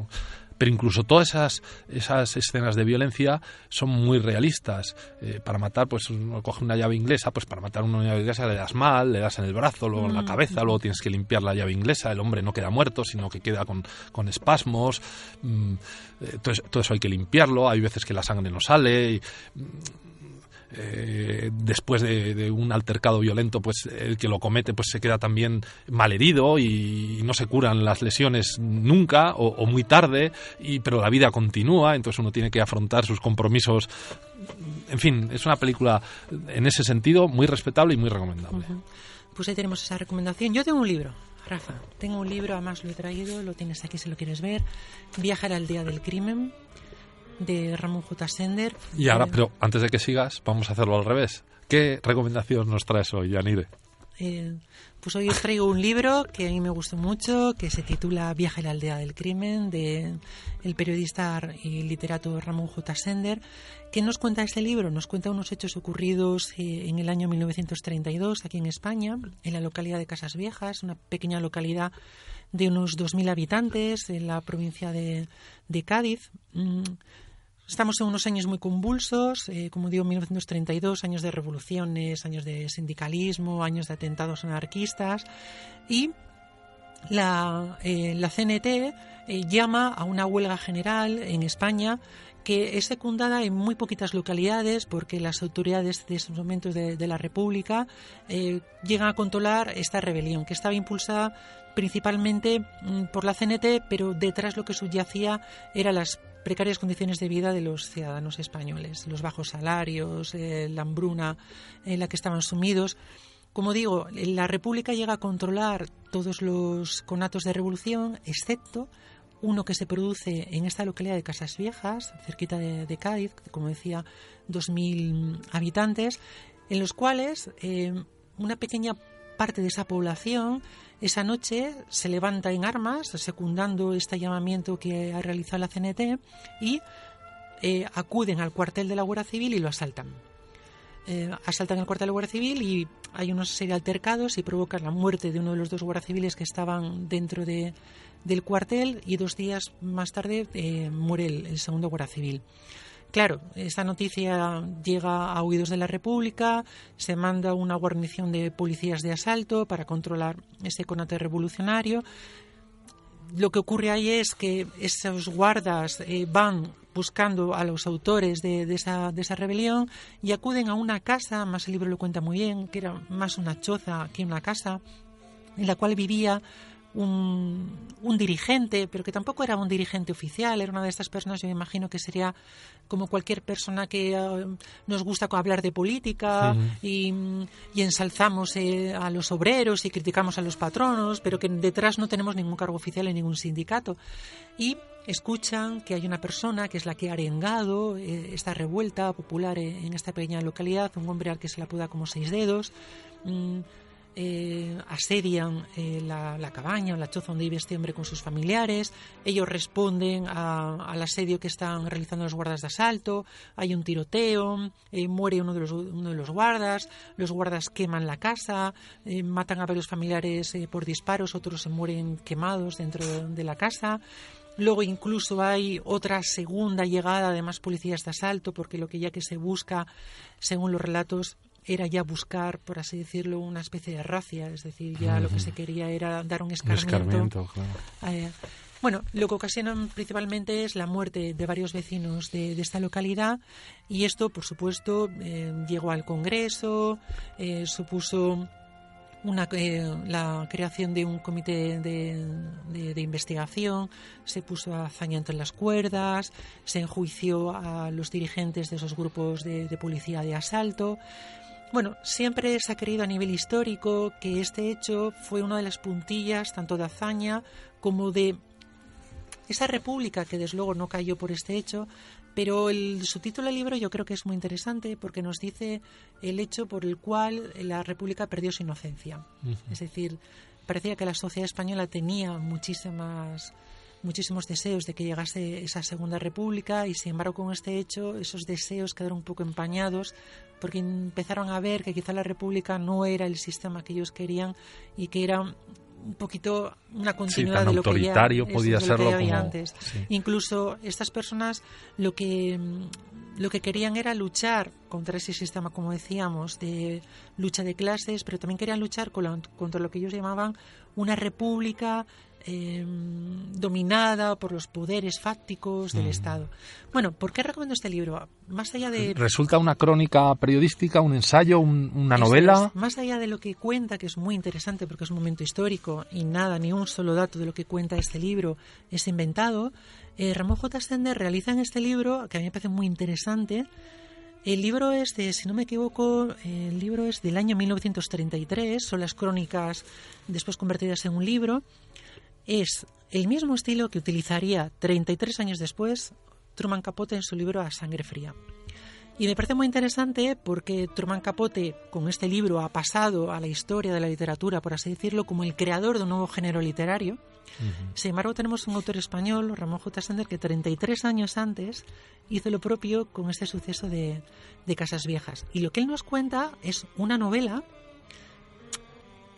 Pero incluso todas esas, esas escenas de violencia son muy realistas. Eh, para matar, pues uno coge una llave inglesa, pues para matar una llave inglesa le das mal, le das en el brazo, luego en la cabeza, luego tienes que limpiar la llave inglesa, el hombre no queda muerto, sino que queda con, con espasmos, mm, eh, todo, eso, hay que limpiarlo, hay veces que la sangre no sale, y, mm, eh, después de, un altercado violento, pues el que lo comete pues se queda también malherido y, y no se curan las lesiones nunca o, o, muy tarde, y, pero la vida continúa, entonces uno tiene que afrontar sus compromisos. En fin, es una película en ese sentido muy respetable y muy recomendable. Pues ahí tenemos esa recomendación. Yo tengo un libro, Rafa. Tengo un libro, además lo he traído, lo tienes aquí si lo quieres ver. Viajar al día del crimen de Ramón J. Sender. Y ahora, pero antes de que sigas, vamos a hacerlo al revés. ¿Qué recomendación nos traes hoy, Yanire? Eh, pues hoy os traigo un libro que a mí me gustó mucho, que se titula Viaje a la aldea del crimen, de el periodista y literato Ramón J. Sender. ¿Qué nos cuenta este libro? Nos cuenta unos hechos ocurridos eh, en el año 1932 aquí en España, en la localidad de Casas Viejas, una pequeña localidad de unos 2.000 habitantes en la provincia de, de Cádiz. Mm, Estamos en unos años muy convulsos, eh, como digo, 1932, años de revoluciones, años de sindicalismo, años de atentados anarquistas y la, eh, la CNT eh, llama a una huelga general en España que es secundada en muy poquitas localidades porque las autoridades de esos momentos de, la República llegan a controlar esta rebelión que estaba impulsada principalmente mm, por la CNT, pero detrás lo que subyacía era las precarias condiciones de vida de los ciudadanos españoles, los bajos salarios, eh, la hambruna en la que estaban sumidos. Como digo, la República llega a controlar todos los conatos de revolución, excepto uno que se produce en esta localidad de Casas Viejas, cerquita de, Cádiz, como decía, 2.000 habitantes, en los cuales eh, una pequeña parte de esa población esa noche se levanta en armas, secundando este llamamiento que ha realizado la CNT, y eh, acuden al cuartel de la Guardia Civil y lo asaltan. Eh, asaltan el cuartel de la Guardia Civil y hay una serie de altercados y provocan la muerte de uno de los dos guardias civiles que estaban dentro de, del cuartel y dos días más tarde eh, muere el, segundo guardia civil. Claro, esta noticia llega a oídos de la República, se manda una guarnición de policías de asalto para controlar ese conato revolucionario. Lo que ocurre ahí es que esos guardas eh, van buscando a los autores de, esa, rebelión y acuden a una casa, más el libro lo cuenta muy bien, que era más una choza que una casa, en la cual vivía un, un, dirigente, pero que tampoco era un dirigente oficial, era una de estas personas, yo me imagino que sería como cualquier persona que uh, nos gusta hablar de política y, y, ensalzamos eh, a los obreros y criticamos a los patronos, pero que detrás no tenemos ningún cargo oficial en ningún sindicato. Y escuchan que hay una persona que es la que ha arengado eh, esta revuelta popular en esta pequeña localidad, un hombre al que se la puda como seis dedos. Mmm, eh, asedian eh, la, cabaña la choza donde vive este hombre con sus familiares. Ellos responden a, al asedio que están realizando los guardas de asalto. Hay un tiroteo, eh, muere uno de, los, guardas. Los guardas queman la casa, eh, matan a varios familiares por disparos, otros se mueren quemados dentro de, de la casa. Luego incluso hay otra segunda llegada de más policías de asalto, porque lo que ya que se busca, según los relatos, era ya buscar, por así decirlo, una especie de racia, es decir, ya uh -huh. lo que se quería era dar un escarmiento. Un escarmiento claro. eh, bueno, lo que ocasionan principalmente es la muerte de varios vecinos de, de esta localidad y esto, por supuesto, eh, llegó al Congreso, eh, supuso una, eh, la creación de un comité de, de, de, investigación, se puso a hazaña entre las cuerdas, se enjuició a los dirigentes de esos grupos de, de policía de asalto. Bueno, siempre se ha creído a nivel histórico que este hecho fue una de las puntillas tanto de hazaña como de esa república que desde luego no cayó por este hecho, pero el subtítulo del libro yo creo que es muy interesante porque nos dice el hecho por el cual la república perdió su inocencia. Uh -huh. Es decir, parecía que la sociedad española tenía muchísimas muchísimos deseos de que llegase esa segunda república y sin embargo con este hecho esos deseos quedaron un poco empañados porque empezaron a ver que quizá la república no era el sistema que ellos querían y que era un poquito una continuidad sí, de lo autoritario que ya, podía eso, serlo que como antes. Sí. Incluso estas personas lo que lo que querían era luchar contra ese sistema, como decíamos, de lucha de clases, pero también querían luchar con la- contra lo que ellos llamaban una república eh, dominada por los poderes fácticos del Estado. Bueno, ¿por qué recomiendo este libro? Más allá de ¿Resulta una crónica periodística, un ensayo, un- una novela? es. Más allá de lo que cuenta, que es muy interesante porque es un momento histórico y nada, ni un solo dato de lo que cuenta este libro es inventado, eh, Ramón J. Stender realiza en este libro, que a mí me parece muy interesante, el libro es de, si no me equivoco, el libro es del año 1933, son las crónicas después convertidas en un libro. Es el mismo estilo que utilizaría 33 años después Truman Capote en su libro A Sangre Fría. Y me parece muy interesante porque Truman Capote, con este libro, ha pasado a la historia de la literatura, por así decirlo, como el creador de un nuevo género literario. Sin embargo, tenemos un autor español, Ramón J. Sender, que 33 años antes hizo lo propio con este suceso de, de Casas Viejas. Y lo que él nos cuenta es una novela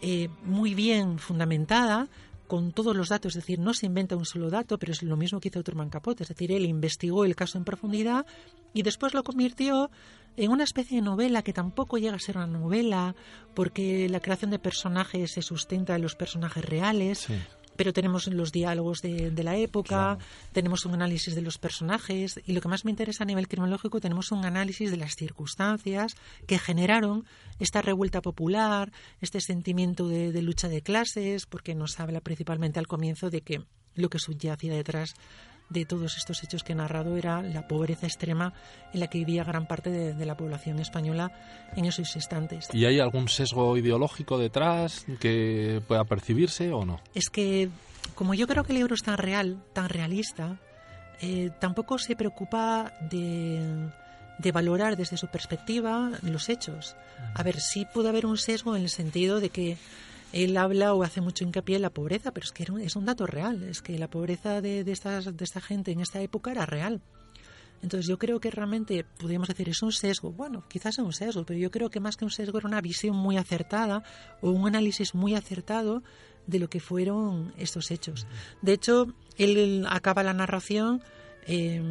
eh, muy bien fundamentada, con todos los datos, es decir, no se inventa un solo dato, pero es lo mismo que hizo Truman Capote, es decir, él investigó el caso en profundidad y después lo convirtió en una especie de novela que tampoco llega a ser una novela, porque la creación de personajes se sustenta en los personajes reales, Sí. Pero tenemos los diálogos de, de la época, Claro. tenemos un análisis de los personajes y lo que más me interesa a nivel criminológico tenemos un análisis de las circunstancias que generaron esta revuelta popular, este sentimiento de, de lucha de clases, porque nos habla principalmente al comienzo de que lo que subyacía detrás de todos estos hechos que he narrado era la pobreza extrema en la que vivía gran parte de, de la población española en esos instantes. ¿Y hay algún sesgo ideológico detrás que pueda percibirse o no? es que como yo creo que el libro es tan real, tan realista, eh, tampoco se preocupa de, de valorar desde su perspectiva los hechos. A ver, sí puede haber un sesgo en el sentido de que él habla o hace mucho hincapié en la pobreza, pero es que es un dato real, es que la pobreza de, de, estas, de esta gente en esta época era real. Entonces yo creo que realmente podríamos decir es un sesgo. Bueno, quizás es un sesgo, pero yo creo que más que un sesgo era una visión muy acertada o un análisis muy acertado de lo que fueron estos hechos. De hecho, él acaba la narración eh,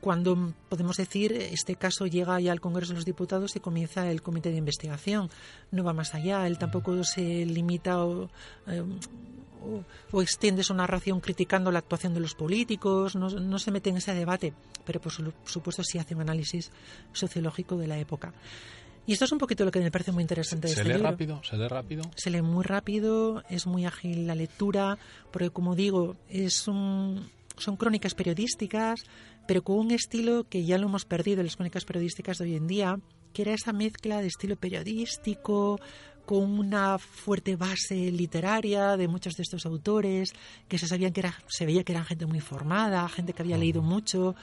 cuando podemos decir este caso llega ya al Congreso de los Diputados y comienza el comité de investigación. No va más allá. Él tampoco se limita o, eh, o, o extiende su narración criticando la actuación de los políticos, no, no se mete en ese debate, pero por su- supuesto sí hace un análisis sociológico de la época. Y esto es un poquito lo que me parece muy interesante de ¿Se este lee libro. rápido? ¿Se lee rápido? Se lee muy rápido, es muy ágil la lectura, porque como digo, es un- son crónicas periodísticas, pero con un estilo que ya lo hemos perdido en las crónicas periodísticas de hoy en día, que era esa mezcla de estilo periodístico con una fuerte base literaria de muchos de estos autores que se sabían que era, se veía que eran gente muy formada, gente que había leído mucho.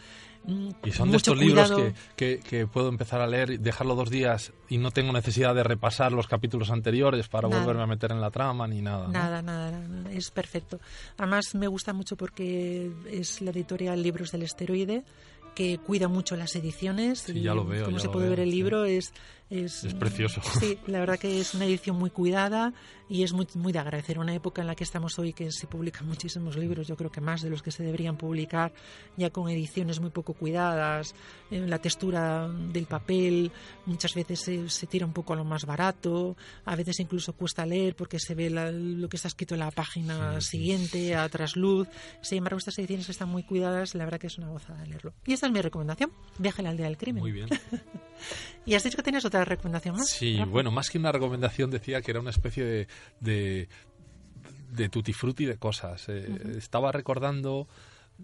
mm, Y son de estos libros cuidado. que, que- que puedo empezar a leer, y dejarlo dos días y no tengo necesidad de repasar los capítulos anteriores para Nada. volverme a meter en la trama ni nada. ¿no? Nada, nada, nada, es perfecto. Además me gusta mucho porque es la editorial Libros del Esteroide que cuida mucho las ediciones. Sí, y ya lo veo, Como ya se lo puede veo, ver el sí. libro es, es Es precioso. [LAUGHS] Sí, la verdad que es una edición muy cuidada y es muy, muy de agradecer. Una época en la que estamos hoy que se publican muchísimos libros, yo creo que más de los que se deberían publicar, ya con ediciones muy poco cuidadas, eh, la textura del papel muchas veces se, se tira un poco a lo más barato, a veces incluso cuesta leer porque se ve la- lo que está escrito en la página Sí, siguiente a trasluz. Sin embargo, estas ediciones están muy cuidadas, la verdad que es una gozada leerlo. Y esta es mi recomendación, Viaje a la aldea del crimen. Muy bien. [LAUGHS] Y has dicho que tenías otra recomendación más. Sí, Rafa. bueno, más que una recomendación decía que era una especie de, de, de tutti frutti de cosas. Eh, Estaba recordando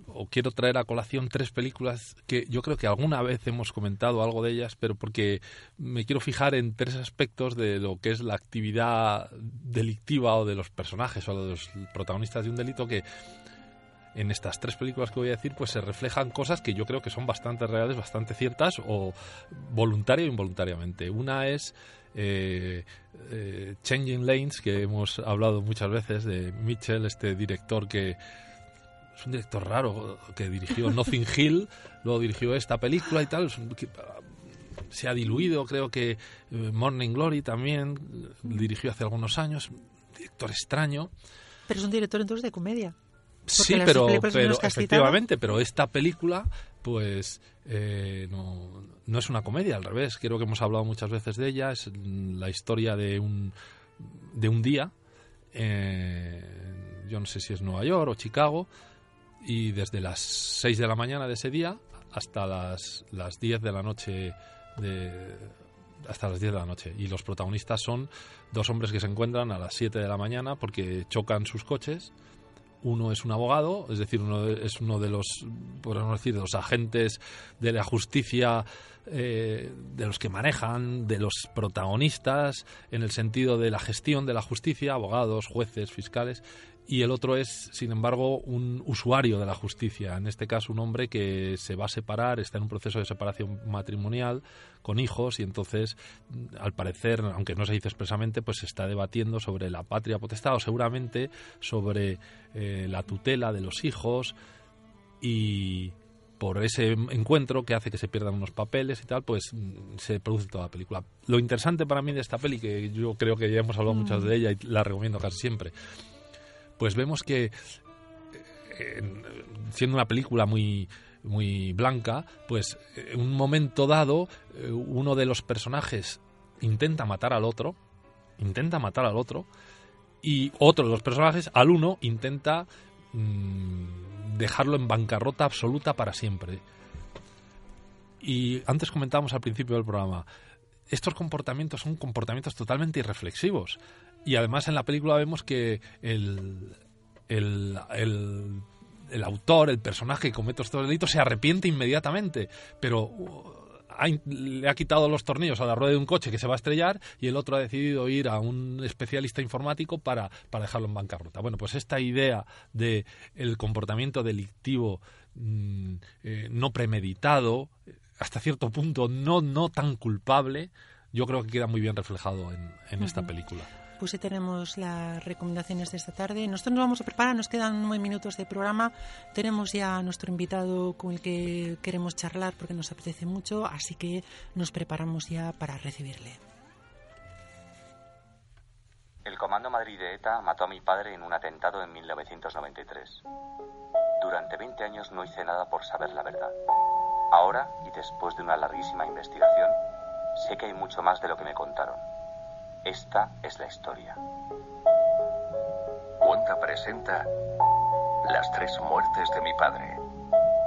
o quiero traer a colación tres películas que yo creo que alguna vez hemos comentado algo de ellas, pero porque me quiero fijar en tres aspectos de lo que es la actividad delictiva o de los personajes o de los protagonistas de un delito que en estas tres películas que voy a decir, pues se reflejan cosas que yo creo que son bastante reales, bastante ciertas, o voluntaria o involuntariamente. Una es eh, eh, Changing Lanes, que hemos hablado muchas veces de Mitchell, este director que es un director raro, que dirigió [LAUGHS] Nothing Hill, luego dirigió esta película y tal. es un- que, se ha diluido, creo que eh, Morning Glory también dirigió hace algunos años. Un director extraño. Pero es un director entonces de comedia. Sí, pero, pero efectivamente, pero esta película, pues eh, no, no es una comedia, al revés. Creo que hemos hablado muchas veces de ella. Es la historia de un, de un día, eh, yo no sé si es Nueva York o Chicago, y desde las 6 de la mañana de ese día hasta las, las 10 de la noche de, hasta las 10 de la noche y los protagonistas son dos hombres que se encuentran a las 7 de la mañana porque chocan sus coches uno es un abogado, es decir, uno de- es uno de los, podemos decir, de los agentes de la justicia, eh, de los que manejan, de los protagonistas, en el sentido de la gestión de la justicia, abogados, jueces, fiscales, y el otro es, sin embargo, un usuario de la justicia, en este caso un hombre que se va a separar, está en un proceso de separación matrimonial con hijos y entonces, mm, al parecer, aunque no se dice expresamente, pues se está debatiendo sobre la patria potestad o seguramente sobre eh, la tutela de los hijos y por ese encuentro que hace que se pierdan unos papeles y tal, pues mm, se produce toda la película. Lo interesante para mí de esta peli, que yo creo que ya hemos hablado muchas de ella y la recomiendo casi siempre, pues vemos que eh, en- siendo una película muy muy blanca, pues eh, en un momento dado eh, uno de los personajes intenta matar al otro, intenta matar al otro y otro de los personajes al uno intenta mm, dejarlo en bancarrota absoluta para siempre. Y antes comentábamos al principio del programa, estos comportamientos son comportamientos totalmente irreflexivos. Y además en la película vemos que el, el, el, el autor, el personaje que comete estos delitos, se arrepiente inmediatamente. Pero uh, ha le ha quitado los tornillos a la rueda de un coche que se va a estrellar y el otro ha decidido ir a un especialista informático para, para dejarlo en bancarrota. Bueno, pues esta idea de el comportamiento delictivo mm, eh, no premeditado, hasta cierto punto no, no tan culpable, yo creo que queda muy bien reflejado en, en esta película. Pues sí tenemos las recomendaciones de esta tarde. Nosotros nos vamos a preparar, nos quedan nueve minutos de programa. Tenemos ya a nuestro invitado con el que queremos charlar porque nos apetece mucho, así que nos preparamos ya para recibirle. El Comando Madrid de ETA mató a mi padre en un atentado en 1993. Durante 20 años no hice nada por saber la verdad. Ahora, y después de una larguísima investigación, sé que hay mucho más de lo que me contaron. Esta es la historia. Wanda presenta Las tres muertes de mi padre.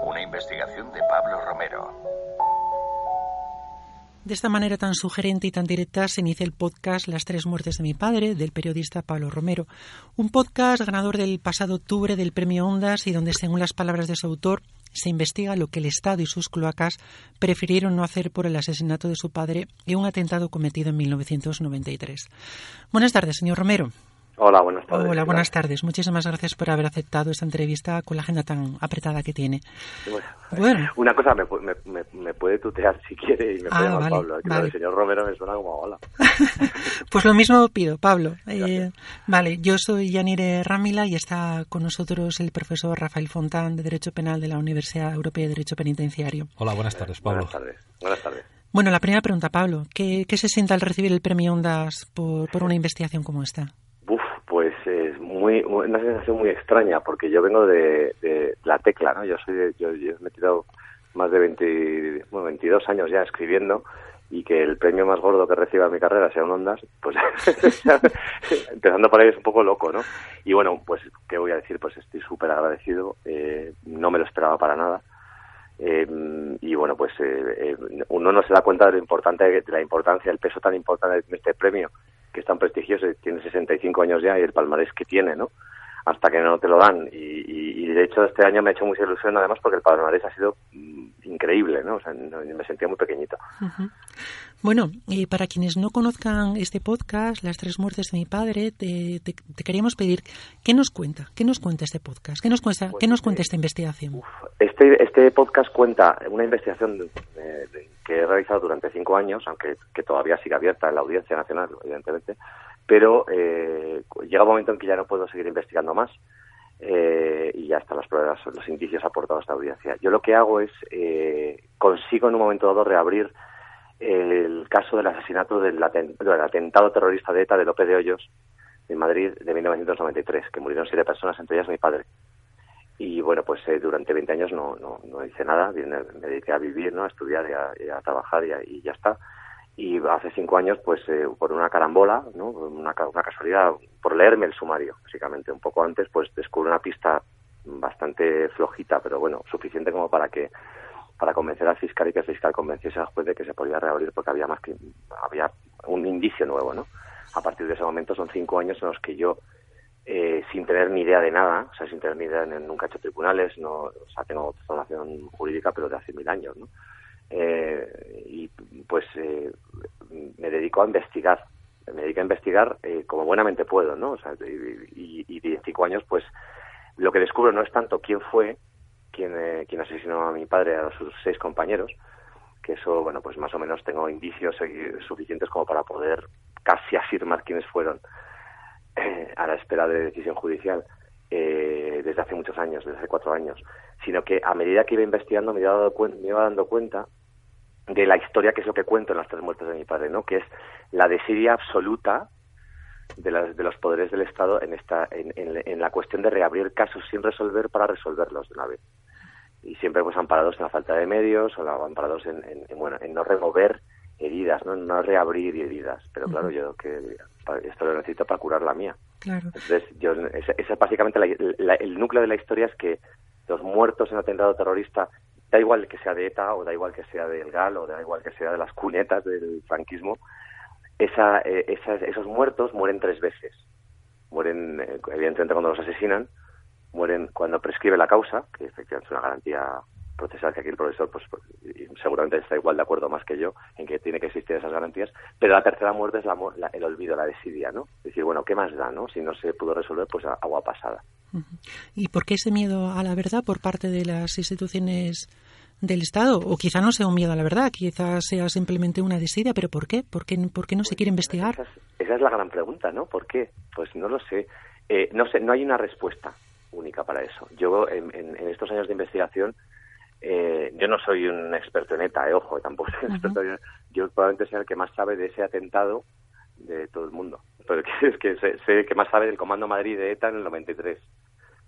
Una investigación de Pablo Romero. De esta manera tan sugerente y tan directa se inicia el podcast Las tres muertes de mi padre, del periodista Pablo Romero. Un podcast ganador del pasado octubre del premio Ondas y donde, según las palabras de su autor, se investiga lo que el Estado y sus cloacas prefirieron no hacer por el asesinato de su padre y un atentado cometido en 1993. Buenas tardes, señor Romero. Hola, buenas tardes. Hola, buenas tardes. Muchísimas gracias por haber aceptado esta entrevista con la agenda tan apretada que tiene. Bueno, Bueno. Una cosa, me, me, me- me puede tutear si quiere y me Ah, puede llamar vale, Pablo. Que lo vale. del señor Romero me suena como hola. [LAUGHS] Pues lo mismo pido, Pablo. Eh, vale, yo soy Yanire Rámila y está con nosotros el profesor Rafael Fontán de Derecho Penal de la Universidad Europea de Derecho Penitenciario. Hola, buenas tardes, Pablo. Buenas tardes. Buenas tardes. Bueno, la primera pregunta, Pablo. ¿Qué, qué se siente al recibir el premio Ondas por, por una investigación como esta? Pues es muy, una sensación muy extraña porque yo vengo de, la tecla, ¿no? Yo soy de- yo, yo he metido más de 20, bueno, 22 años ya escribiendo y que el premio más gordo que reciba mi carrera sea un Ondas, pues [LAUGHS] empezando por ahí es un poco loco, ¿no? Y bueno, pues, ¿qué voy a decir? Pues estoy súper agradecido, eh, no me lo esperaba para nada. Eh, y bueno, pues eh, eh, uno no se da cuenta de lo importante, de la importancia, el peso tan importante de este premio, que es tan prestigioso, tiene 65 años ya y el palmarés que tiene, ¿no? Hasta que no te lo dan. Y, y- y de hecho este año me ha hecho mucha ilusión, además, porque el palmarés ha sido mm, increíble, ¿no? O sea, no- me sentía muy pequeñito. Bueno, y para quienes no conozcan este podcast, Las tres muertes de mi padre, te, te- te queríamos pedir, ¿qué nos cuenta? ¿Qué nos cuenta este podcast? ¿Qué nos cuenta, ¿qué nos cuenta esta investigación? Este, este podcast cuenta una investigación eh, que he realizado durante cinco años, aunque que todavía sigue abierta en la Audiencia Nacional, evidentemente, pero eh, llega un momento en que ya no puedo seguir investigando más eh, y ya están las pruebas, los indicios aportados a esta audiencia. Yo lo que hago es, eh, consigo en un momento dado reabrir el caso del asesinato del, aten- del atentado terrorista de ETA de López de Hoyos en Madrid de 1993, que murieron siete personas, entre ellas mi padre. Y bueno, pues eh, durante 20 años no, no, no hice nada, me dediqué a vivir, ¿no? a estudiar y a, trabajar y, y, ya está. Y hace cinco años, pues eh, por una carambola, ¿no? una, una casualidad, por leerme el sumario, básicamente, un poco antes, pues descubrí una pista bastante flojita, pero bueno, suficiente como para que para convencer al fiscal y que el fiscal convenciese al juez de que se podía reabrir porque había más que había un indicio nuevo, ¿no? A partir de ese momento son cinco años en los que yo eh, sin tener ni idea de nada, o sea, sin tener ni idea, nunca he hecho tribunales, no, o sea, tengo formación jurídica, pero de hace mil años, ¿no? Eh, y pues eh, me dedico a investigar, me dedico a investigar como buenamente puedo, ¿no? O sea, y, y, y, cinco años, pues lo que descubro no es tanto quién fue, quien, quien asesinó a mi padre, a sus seis compañeros, que eso, bueno, pues más o menos tengo indicios suficientes como para poder casi afirmar quiénes fueron a la espera de decisión judicial eh, desde hace muchos años, desde hace cuatro años, sino que a medida que iba investigando me iba, dando me iba dando cuenta de la historia que es lo que cuento en las tres muertes de mi padre, ¿no? que es la desidia absoluta de, las, de los poderes del Estado en, esta, en, en, la cuestión de reabrir casos sin resolver para resolverlos de una vez. Y siempre pues amparados en la falta de medios o amparados en, en, bueno, en no remover heridas, no, no reabrir heridas. Pero claro, yo que esto lo necesito para curar la mía. Claro. Entonces, yo, esa, es básicamente el núcleo de la historia es que los muertos en atentado terrorista, da igual que sea de ETA o da igual que sea del GAL o da igual que sea de las cunetas del franquismo, esa, eh, esos muertos mueren tres veces. Mueren, eh, evidentemente, cuando los asesinan, mueren cuando prescribe la causa, que efectivamente es una garantía procesal que aquí el profesor pues, pues seguramente está igual de acuerdo más que yo en que tiene que existir esas garantías, pero la tercera muerte es la, el olvido, la desidia, ¿no? Es decir, bueno, ¿qué más da, no? Si no se pudo resolver, pues agua pasada. ¿Y por qué ese miedo a la verdad por parte de las instituciones del Estado? O quizá no sea un miedo a la verdad, quizá sea simplemente una desidia, pero ¿por qué? ¿Por qué, por qué no se quiere investigar? Esa es, la gran pregunta, ¿no? ¿Por qué? Pues no lo sé. Eh, no sé, no hay una respuesta única para eso. Yo en, en estos años de investigación eh, yo no soy un experto en ETA, eh, ojo, tampoco soy un experto en, Yo probablemente sea el que más sabe de ese atentado de todo el mundo. [LAUGHS] Pero es que sé, que más sabe del Comando Madrid de ETA en el 93.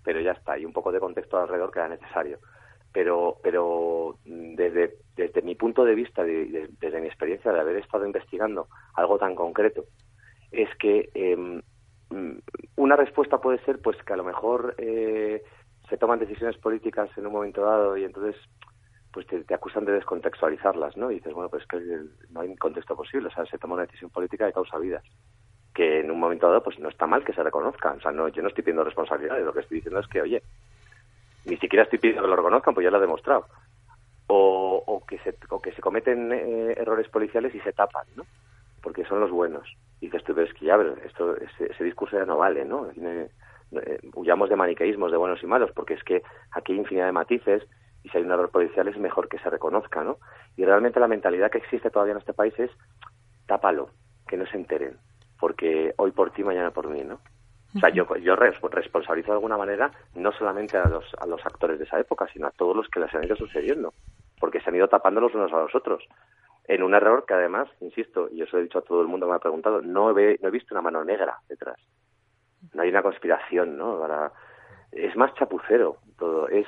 Pero ya está, hay un poco de contexto alrededor que era necesario. Pero, pero desde, desde mi punto de vista, desde mi experiencia de haber estado investigando algo tan concreto, es que eh, una respuesta puede ser pues que a lo mejor eh, se toman decisiones políticas en un momento dado y entonces pues te, acusan de descontextualizarlas, ¿no? Y dices, bueno, pues que no hay contexto posible, o sea, se toma una decisión política de causa vidas, que en un momento dado pues no está mal que se reconozcan, o sea, no, yo no estoy pidiendo responsabilidades, lo que estoy diciendo es que, oye, ni siquiera estoy pidiendo que lo reconozcan, pues ya lo he demostrado. O, o que, se, o que se cometen eh, errores policiales y se tapan, ¿no? Porque son los buenos. Y dices tú, ves que ya, esto, ese, discurso ya no vale, ¿no? eh, huyamos de maniqueísmos de buenos y malos, porque es que aquí hay infinidad de matices y si hay un error policial es mejor que se reconozca, ¿no? Y realmente la mentalidad que existe todavía en este país es tápalo, que no se enteren, porque hoy por ti, mañana por mí, ¿no? O sea, yo, yo responsabilizo de alguna manera no solamente a los, a los actores de esa época, sino a todos los que les han ido sucediendo, porque se han ido tapando los unos a los otros. En un error que además, insisto, y eso he dicho a todo el mundo me ha preguntado, no he, no he visto una mano negra detrás no hay una conspiración, ¿no? es más chapucero todo, es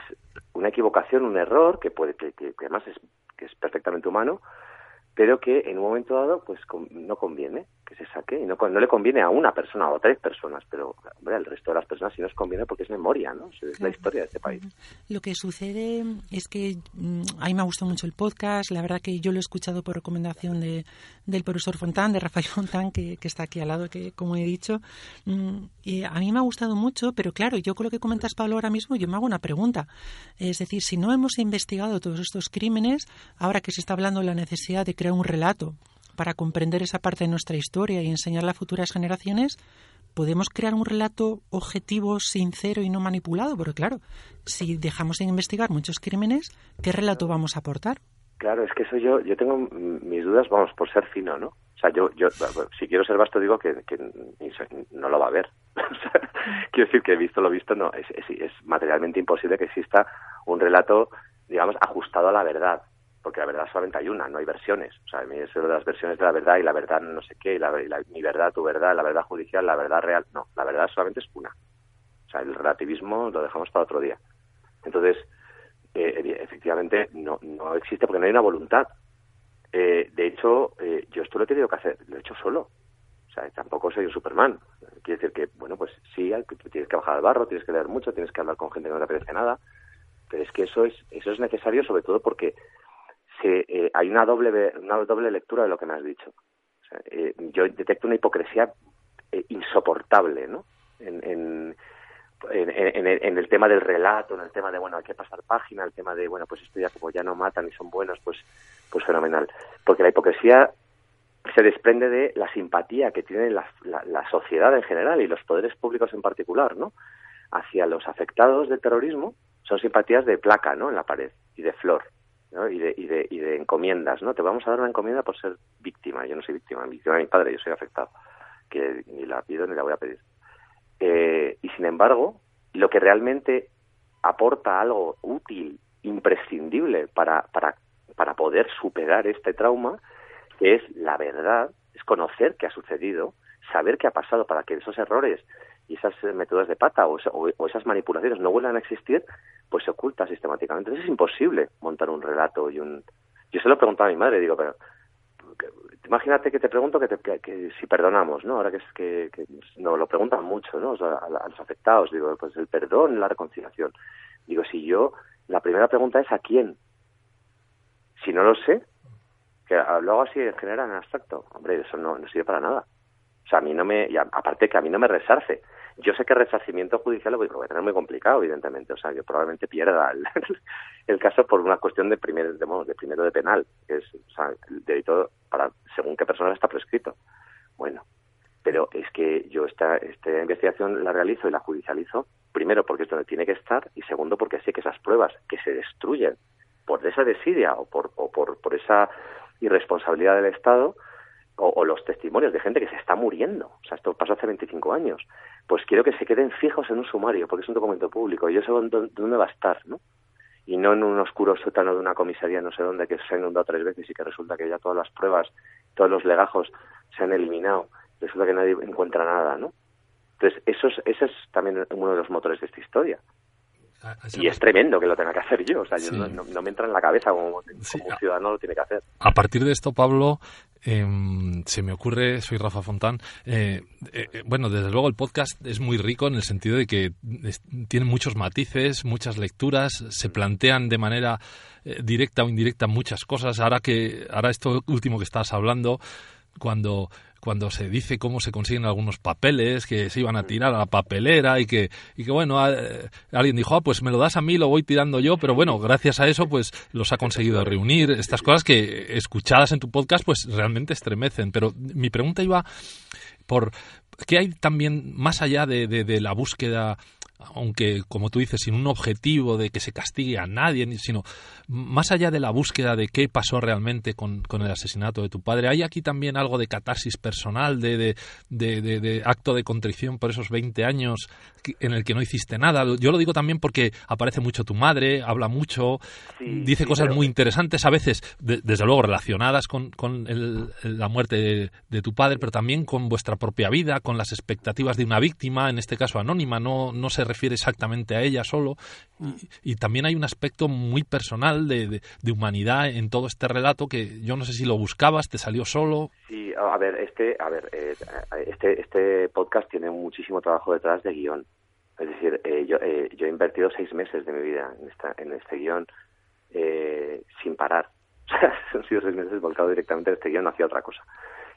una equivocación, un error que puede que, que, que además es que es perfectamente humano, pero que en un momento dado pues no conviene que se saque y no, no le conviene a una persona o a tres personas, pero hombre, al resto de las personas sí nos conviene porque es memoria, ¿no? Es la historia de este país. Lo que sucede es que mm, a mí me ha gustado mucho el podcast, la verdad que yo lo he escuchado por recomendación de, del profesor Fontán, de Rafael Fontán, que, que está aquí al lado, que como he dicho, mm, y a mí me ha gustado mucho, pero claro, yo con lo que comentas, Pablo, ahora mismo yo me hago una pregunta. Es decir, si no hemos investigado todos estos crímenes, ahora que se está hablando de la necesidad de crear un relato para comprender esa parte de nuestra historia y enseñarla a futuras generaciones, podemos crear un relato objetivo, sincero y no manipulado. Pero claro, si dejamos de investigar muchos crímenes, ¿qué relato vamos a aportar? Claro, es que eso yo, yo tengo mis dudas, vamos, por ser fino, ¿no? O sea, yo, yo si quiero ser vasto digo que, no lo va a ver. [LAUGHS] quiero decir que he visto lo visto, no, es, es, es materialmente imposible que exista un relato, digamos, ajustado a la verdad porque la verdad solamente hay una, no hay versiones. O sea, a mí eso de las versiones de la verdad y la verdad no sé qué, y la, mi verdad, tu verdad, la verdad judicial, la verdad real, no, la verdad solamente es una. O sea, el relativismo lo dejamos para otro día. Entonces, eh, efectivamente, no, no existe porque no hay una voluntad. Eh, de hecho, eh, yo esto lo he tenido que hacer, lo he hecho solo. O sea, tampoco soy un Superman. Quiere decir que, bueno, pues sí, tienes que bajar al barro, tienes que leer mucho, tienes que hablar con gente que no te apetece nada, pero es que eso es, eso es necesario sobre todo porque se, eh, hay una doble, una doble lectura de lo que me has dicho. Eh, yo detecto una hipocresía eh, insoportable, ¿no? En, el tema del relato, en el tema de, bueno, hay que pasar página, el tema de, bueno, pues esto ya como ya no matan y son buenos, pues, pues fenomenal. Porque la hipocresía se desprende de la simpatía que tiene la, la, la, sociedad en general y los poderes públicos en particular, ¿no? Hacia los afectados del terrorismo son simpatías de placa, ¿no? En la pared y de flor, ¿no? Y de, y de, y de encomiendas, ¿no? Te vamos a dar una encomienda por ser víctima. Yo no soy víctima, víctima de mi padre, yo soy afectado, que ni la pido ni la voy a pedir. Eh, y sin embargo, lo que realmente aporta algo útil, imprescindible para, para, para poder superar este trauma, es la verdad, es conocer qué ha sucedido, saber qué ha pasado para que esos errores y esas métodos de pata o, o, o, esas manipulaciones no vuelvan a existir, pues se oculta sistemáticamente. Entonces es imposible montar un relato y un... Yo se lo preguntaba a mi madre, digo, pero imagínate que te pregunto que, te, que, si perdonamos, ¿no? Ahora que es que, que nos lo preguntan mucho, ¿no? A, los afectados, digo, pues el perdón, la reconciliación. Digo, si yo, la primera pregunta es ¿a quién? Si no lo sé, que lo hago así en general, en abstracto, hombre, eso no, no sirve para nada. O sea, a mí no me, y aparte que a mí no me resarce. Yo sé que el resarcimiento judicial lo voy a tener muy complicado, evidentemente. O sea, yo probablemente pierda el, [LAUGHS] caso por una cuestión de, primer, de, de primero de penal, que es, o sea, el delito para según qué persona está prescrito. Bueno, pero es que yo esta, esta investigación la realizo y la judicializo, primero porque es donde tiene que estar, y segundo porque sé que esas pruebas que se destruyen por esa desidia o por, o por, por esa irresponsabilidad del Estado, o, los testimonios de gente que se está muriendo, o sea, esto pasó hace 25 años, pues quiero que se queden fijos en un sumario, porque es un documento público, y yo sé dónde, dónde va a estar, ¿no? Y no en un oscuro sótano de una comisaría no sé dónde que se ha inundado tres veces y que resulta que ya todas las pruebas, todos los legajos se han eliminado, resulta que nadie encuentra nada, ¿no? Entonces, eso es, ese es también uno de los motores de esta historia. Y es tremendo que lo tenga que hacer yo, o sea, yo sí. no, no, no, me entra en la cabeza como, como sí. un ciudadano lo tiene que hacer. A partir de esto, Pablo, eh, se me ocurre, soy Rafa Fontán, eh, eh, bueno, desde luego el podcast es muy rico en el sentido de que es, tiene muchos matices, muchas lecturas, se plantean de manera eh, directa o indirecta muchas cosas. Ahora que, ahora esto último que estás hablando, cuando cuando se dice cómo se consiguen algunos papeles que se iban a tirar a la papelera y que, y que bueno, eh, alguien dijo, ah, pues me lo das a mí, lo voy tirando yo, pero bueno, gracias a eso, pues los ha conseguido reunir. Estas cosas que escuchadas en tu podcast, pues realmente estremecen. Pero mi pregunta iba por qué hay también, más allá de, de la búsqueda aunque como tú dices, sin un objetivo de que se castigue a nadie, sino más allá de la búsqueda de qué pasó realmente con, con el asesinato de tu padre, hay aquí también algo de catarsis personal, de, de, de, de, acto de contrición por esos 20 años en el que no hiciste nada. Yo lo digo también porque aparece mucho tu madre, habla mucho, sí, dice sí, cosas muy interesantes, a veces, desde luego, relacionadas con, con el, la muerte de, tu padre, pero también con vuestra propia vida, con las expectativas de una víctima, en este caso anónima, no, no se refiere exactamente a ella solo. Y, también hay un aspecto muy personal de, humanidad en todo este relato que yo no sé si lo buscabas, te salió solo. Sí, a ver, este, a ver, eh, este, este podcast tiene muchísimo trabajo detrás de guion. Es decir, eh, yo, eh, yo he invertido seis meses de mi vida en, esta, en este guion eh, sin parar. [LAUGHS] Han sido seis meses volcado directamente en este guion, no hacía otra cosa.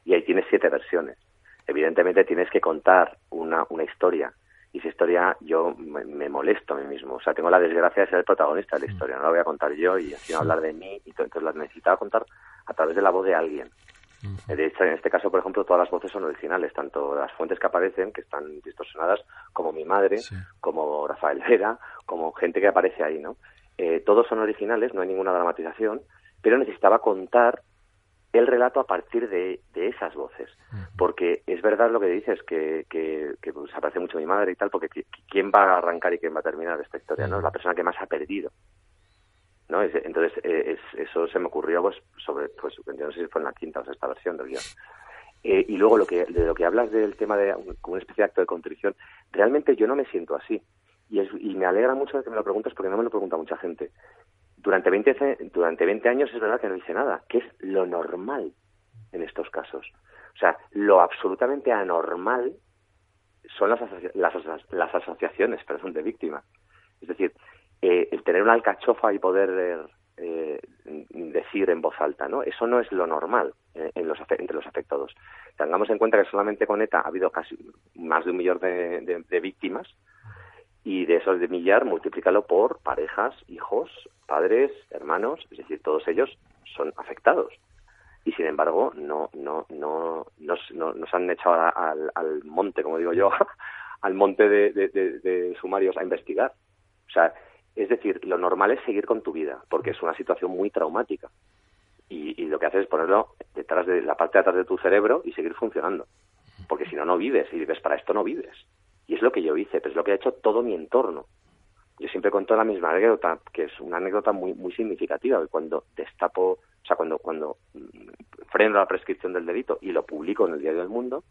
Y ahí tienes siete versiones. Evidentemente tienes que contar una, una historia y esa historia yo me, me, molesto a mí mismo. O sea, tengo la desgracia de ser el protagonista de la historia, no la voy a contar yo y así no hablar de mí, y todo, entonces la necesitaba contar a través de la voz de alguien. De hecho, en este caso, por ejemplo, todas las voces son originales, tanto las fuentes que aparecen, que están distorsionadas, como mi madre, sí. como Rafael Vera, como gente que aparece ahí, ¿no? Eh, todos son originales, no hay ninguna dramatización, pero necesitaba contar el relato a partir de, de esas voces. Porque es verdad lo que dices, que, que, que pues, aparece mucho mi madre y tal, porque ¿quién va a arrancar y quién va a terminar esta historia? ¿no? La persona que más ha perdido. ¿no? Entonces, eh, es, eso se me ocurrió pues, sobre, pues, no sé si fue en la quinta o sexta versión del guion. Eh, y luego lo que, de lo que hablas del tema de un, una especie de acto de contrición, realmente yo no me siento así. y, es- y me alegra mucho que me lo preguntes porque no me lo pregunta mucha gente. Durante 20, ce- durante 20 años es verdad que no hice nada, que es lo normal en estos casos. O sea, lo absolutamente anormal son las, las, las asociaciones perdón, de víctimas. Es decir, eh, el tener una alcachofa y poder eh, decir en voz alta, ¿no? Eso no es lo normal eh, en los, entre los afectados. Tengamos en cuenta que solamente con ETA ha habido casi más de un millón de víctimas y de esos de millar multiplícalo por parejas, hijos, padres, hermanos, es decir, todos ellos son afectados. Y sin embargo no no no nos, no- nos han echado al, al monte como digo yo [LAUGHS] al monte de, de- de- de sumarios a investigar. O sea es decir lo normal es seguir con tu vida porque es una situación muy traumática. Y, y lo que haces es ponerlo detrás de la parte de atrás de tu cerebro y seguir funcionando. Porque si no no vives. Y vives para esto no vives y es lo que yo hice pero es lo que ha hecho todo mi entorno yo siempre cuento la misma anécdota, que es una anécdota muy muy significativa, que cuando destapo, o sea, cuando cuando mm, freno la prescripción del delito y lo publico en el Diario del Mundo,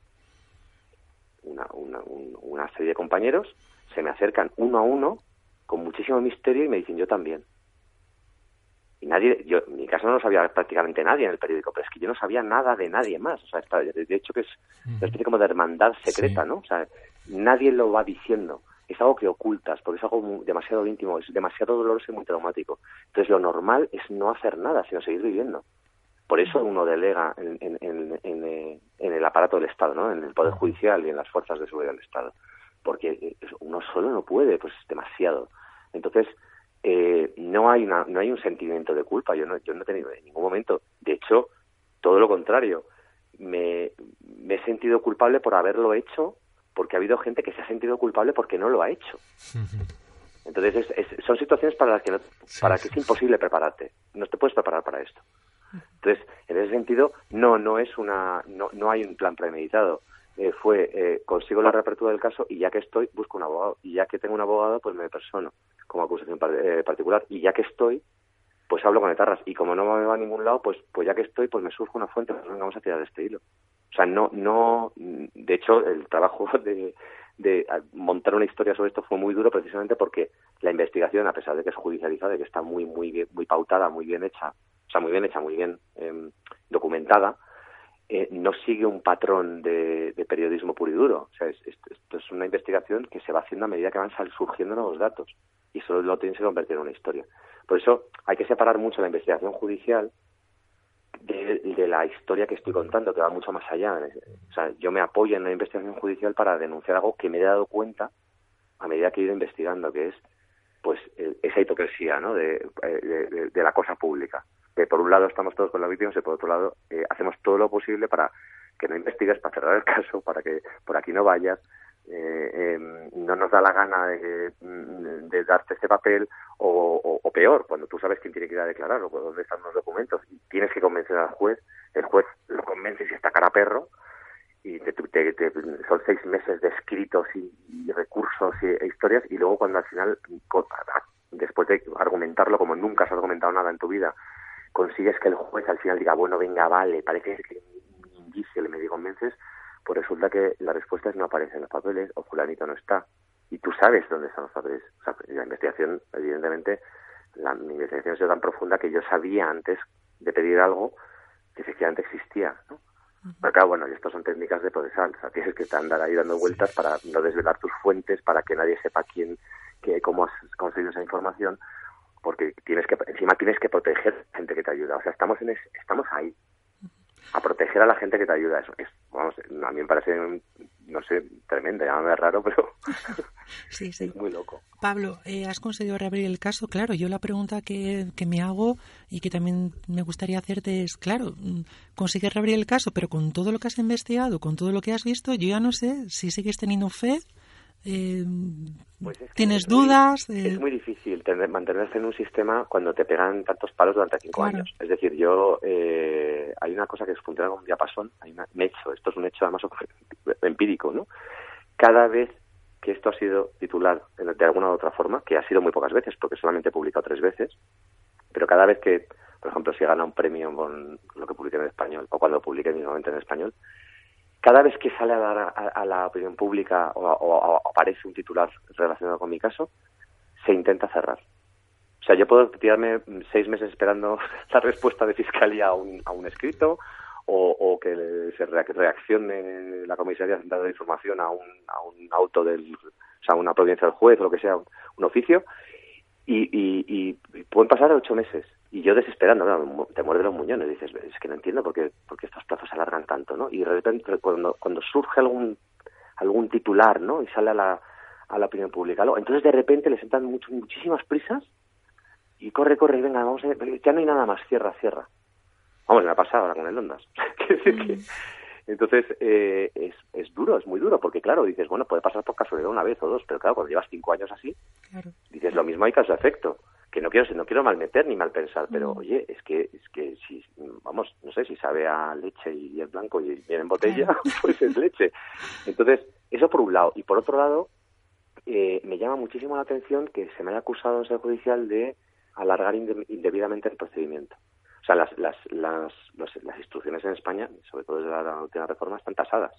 una, una, un- una serie de compañeros se me acercan uno a uno con muchísimo misterio y me dicen yo también. Y nadie, yo, en mi caso no lo sabía prácticamente nadie en el periódico, pero es que yo no sabía nada de nadie más. O sea, de hecho que es una especie como de hermandad secreta, Sí. ¿no? O sea, nadie lo va diciendo. Es algo que ocultas, porque es algo demasiado íntimo, es demasiado doloroso y muy traumático. Entonces, lo normal es no hacer nada, sino seguir viviendo. Por eso uno delega en, en- en- eh, el aparato del Estado, ¿no? En el Poder Judicial y en las fuerzas de seguridad del Estado. Porque eh, uno solo no puede, pues es demasiado. Entonces, eh, no hay una, no hay un sentimiento de culpa. Yo no, yo no he tenido en ningún momento. De hecho, todo lo contrario. Me he sentido culpable por haberlo hecho, porque ha habido gente que se ha sentido culpable porque no lo ha hecho. [LAUGHS] Entonces, es- es- son situaciones para las que, no- para que es imposible prepararte. No te puedes preparar para esto. Entonces, en ese sentido, no, no es una, no, no hay un plan premeditado. Eh, fue, eh, consigo la reapertura del caso y ya que estoy, busco un abogado. Y ya que tengo un abogado, pues me persono como acusación par- eh, particular. Y ya que estoy, pues hablo con etarras. Y como no me va a ningún lado, pues, pues ya que estoy, pues me surge una fuente, pues vamos a tirar de este hilo. Sea, no, no, de hecho, el trabajo [LAUGHS] de, de montar una historia sobre esto fue muy duro precisamente porque la investigación, a pesar de que es judicializada y que está muy, muy, bien- muy pautada, muy bien hecha, o sea, muy bien hecha, muy bien em, documentada, eh, no sigue un patrón de, de periodismo puro y duro. O sea, es- es- esto es una investigación que se va haciendo a medida que van surgiendo nuevos datos y eso lo tienes que convertir en una historia. Por eso hay que separar mucho la investigación judicial de, la historia que estoy contando, que va mucho más allá. O sea, yo me apoyo en la investigación judicial para denunciar algo que me he dado cuenta a medida que he ido investigando, que es pues esa hipocresía ¿no? de, eh, de- de- de la cosa pública. Que por un lado estamos todos con las víctimas y por otro lado eh, hacemos todo lo posible para que no investigues, para cerrar el [LAUGHS] caso, para que por aquí no vayas. Eh, eh, no nos da la gana de, mm, darte este papel o, o- peor, cuando tú sabes quién tiene que ir a declarar o dónde están los documentos y tienes que convencer al juez, el juez lo convence si está cara perro y te, te- son seis meses de escritos y, y recursos y, e historias y luego cuando al final, después de argumentarlo como nunca has argumentado nada en tu vida, consigues que el juez al final diga, bueno, venga, vale, parece que indicio le medio convences, pues resulta que la respuesta es no aparece en los papeles o fulanito no está. Y tú sabes dónde están los papeles. O sea, la investigación, evidentemente, la, mi investigación ha sido tan profunda que yo sabía antes de pedir algo que efectivamente existía, ¿no? Pero claro, bueno, y estas son técnicas de procesal, o sea, tienes que andar ahí dando vueltas para no desvelar tus fuentes, para que nadie sepa quién, que, cómo has conseguido esa información, porque tienes que, encima tienes que proteger gente que te ayuda, o sea, estamos en es- estamos ahí, a proteger a la gente que te ayuda, eso es, vamos, a mí me parece, no sé, tremendo, llámame raro, pero [LAUGHS] Sí, [LAUGHS] muy loco. Pablo, eh, ¿has conseguido reabrir el caso? Claro, yo la pregunta que, que me hago y que también me gustaría hacerte es, claro, mm, consigues reabrir el caso, pero con todo lo que has investigado, con todo lo que has visto, yo ya no sé si sigues teniendo fe, eh, Pues es que tienes es muy- dudas. eh, Es muy difícil tener, mantenerse en un sistema cuando te pegan tantos palos durante cinco Claro. años. Es decir, yo eh, hay una cosa que funciona como un diapasón, hay una- un hecho, esto es un hecho además [LAUGHS] empírico, ¿no? Cada vez que esto ha sido titular de alguna u otra forma, que ha sido muy pocas veces, porque solamente he publicado tres veces, pero cada vez que, por ejemplo, si gana un premio con lo que publique en español, o cuando publique mismamente en español, cada vez que sale a, dar a, la opinión pública o, aparece un titular relacionado con mi caso, se intenta cerrar. O sea, yo puedo tirarme seis meses esperando [LAUGHS] la respuesta de fiscalía a un, a un escrito o, o que se rea- reaccione la comisaría central de información a un, a un auto del, o sea, una providencia del juez o lo que sea, un, un oficio, y, y- y pueden pasar ocho meses. Y yo desesperando, te muerde los muñones, dices, es que no entiendo por qué, por qué estos plazos se alargan tanto, ¿no? Y de repente, cuando, cuando surge algún, algún titular, ¿no? Y sale a la, a la opinión pública, ¿no? entonces de repente les entran mucho- muchísimas prisas y corre, corre, y venga, vamos a ver, ya no hay nada más, cierra, cierra. Vamos, me ha pasado ahora con el Ondas. [LAUGHS] Que- entonces, eh, es, es duro, es muy duro, porque claro, dices, bueno, puede pasar por casualidad una vez o dos, pero claro, cuando llevas cinco años así, Claro. dices, lo mismo hay causa-efecto. Que no quiero, no quiero mal meter ni mal pensar, pero Mm. oye, es que, es que si, vamos, no sé, si sabe a leche y es blanco y viene en botella, [LAUGHS] pues es leche. Entonces, eso por un lado. Y por otro lado, eh, me llama muchísimo la atención que se me haya acusado en sede judicial de alargar inde- indebidamente el procedimiento. O sea, las, las, las, las instrucciones en España, sobre todo desde la última reforma, están tasadas.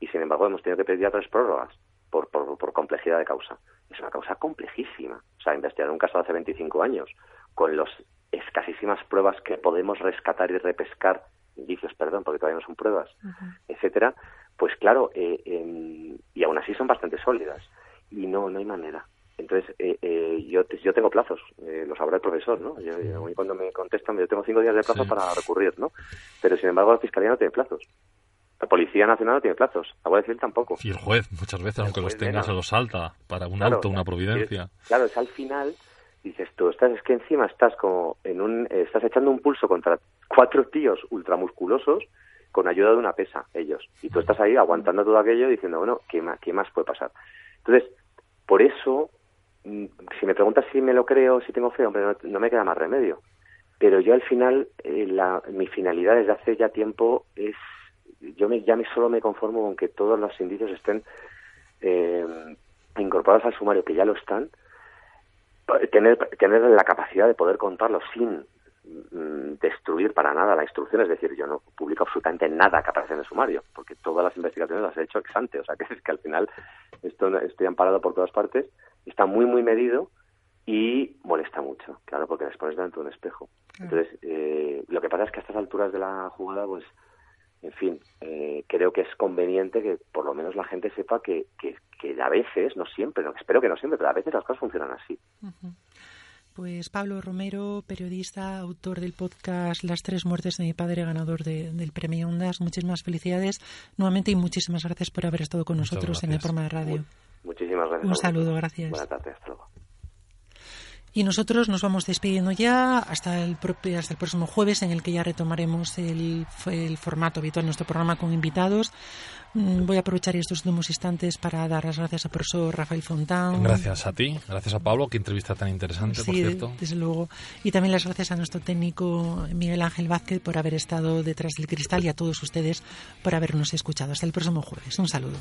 Y sin embargo, hemos tenido que pedir ya tres prórrogas por, por, por complejidad de causa. Es una causa complejísima. O sea, investigar un caso de hace 25 años con las escasísimas pruebas que podemos rescatar y repescar, indicios, perdón, porque todavía no son pruebas, etcétera, pues claro, eh, em, y aún así son bastante sólidas. Y no, no hay manera. Entonces, eh, eh, yo, yo tengo plazos, eh, lo sabrá el profesor, ¿no? Yo, yo- cuando me contestan, yo tengo cinco días de plazo Sí. para recurrir, ¿no? Pero sin embargo, la Fiscalía no tiene plazos. La Policía Nacional no tiene plazos. La Guardia Civil tampoco. Y el juez, muchas veces, aunque los tenga, se los salta para un Claro, auto, una es- providencia. claro, es al final, dices tú, estás, es que encima estás como en un, estás echando un pulso contra cuatro tíos ultramusculosos con ayuda de una pesa, ellos. Y tú estás ahí aguantando todo aquello diciendo, bueno, ¿qué más, qué más puede pasar? Entonces, por eso, mm, si me preguntas si me lo creo, si tengo fe, hombre, no, no me queda más remedio. Pero yo al final, eh, la, mi finalidad desde hace ya tiempo es, yo me, ya me, solo me conformo con que todos los indicios estén eh, incorporados al sumario, que ya lo están, pa- tener, tener la capacidad de poder contarlo sin mm, destruir para nada la instrucción, es decir, yo no publico absolutamente nada que aparece en el sumario, porque todas las investigaciones las he hecho ex ante, o sea [LAUGHS] que es que al final esto estoy amparado por todas partes, está muy muy medido y molesta mucho, claro, porque les pones delante de un espejo. Entonces, eh, lo que pasa es que a estas alturas de la jugada, pues, en fin, eh, creo que es conveniente que por lo menos la gente sepa que, que, que a veces, no siempre, no, espero que no siempre, pero a veces las cosas funcionan así. Pues Pablo Romero, periodista, autor del podcast Las tres muertes de mi padre, ganador de- del premio Ondas. Muchísimas felicidades nuevamente y muchísimas gracias por haber estado con Muchas nosotros en el programa de radio. Muchísimas gracias. Un saludo, gracias. Buenas tardes, hasta luego. Y nosotros nos vamos despidiendo ya hasta el, propio, hasta el próximo jueves, en el que ya retomaremos el, el formato habitual de nuestro programa con invitados. Mm, Voy a aprovechar estos últimos instantes para dar las gracias al profesor Rafael Fontán. Gracias a ti, gracias a Pablo, qué entrevista tan interesante, por Sí, cierto. desde luego. Y también las gracias a nuestro técnico Miguel Ángel Vázquez por haber estado detrás del cristal y a todos ustedes por habernos escuchado. Hasta el próximo jueves. Un saludo.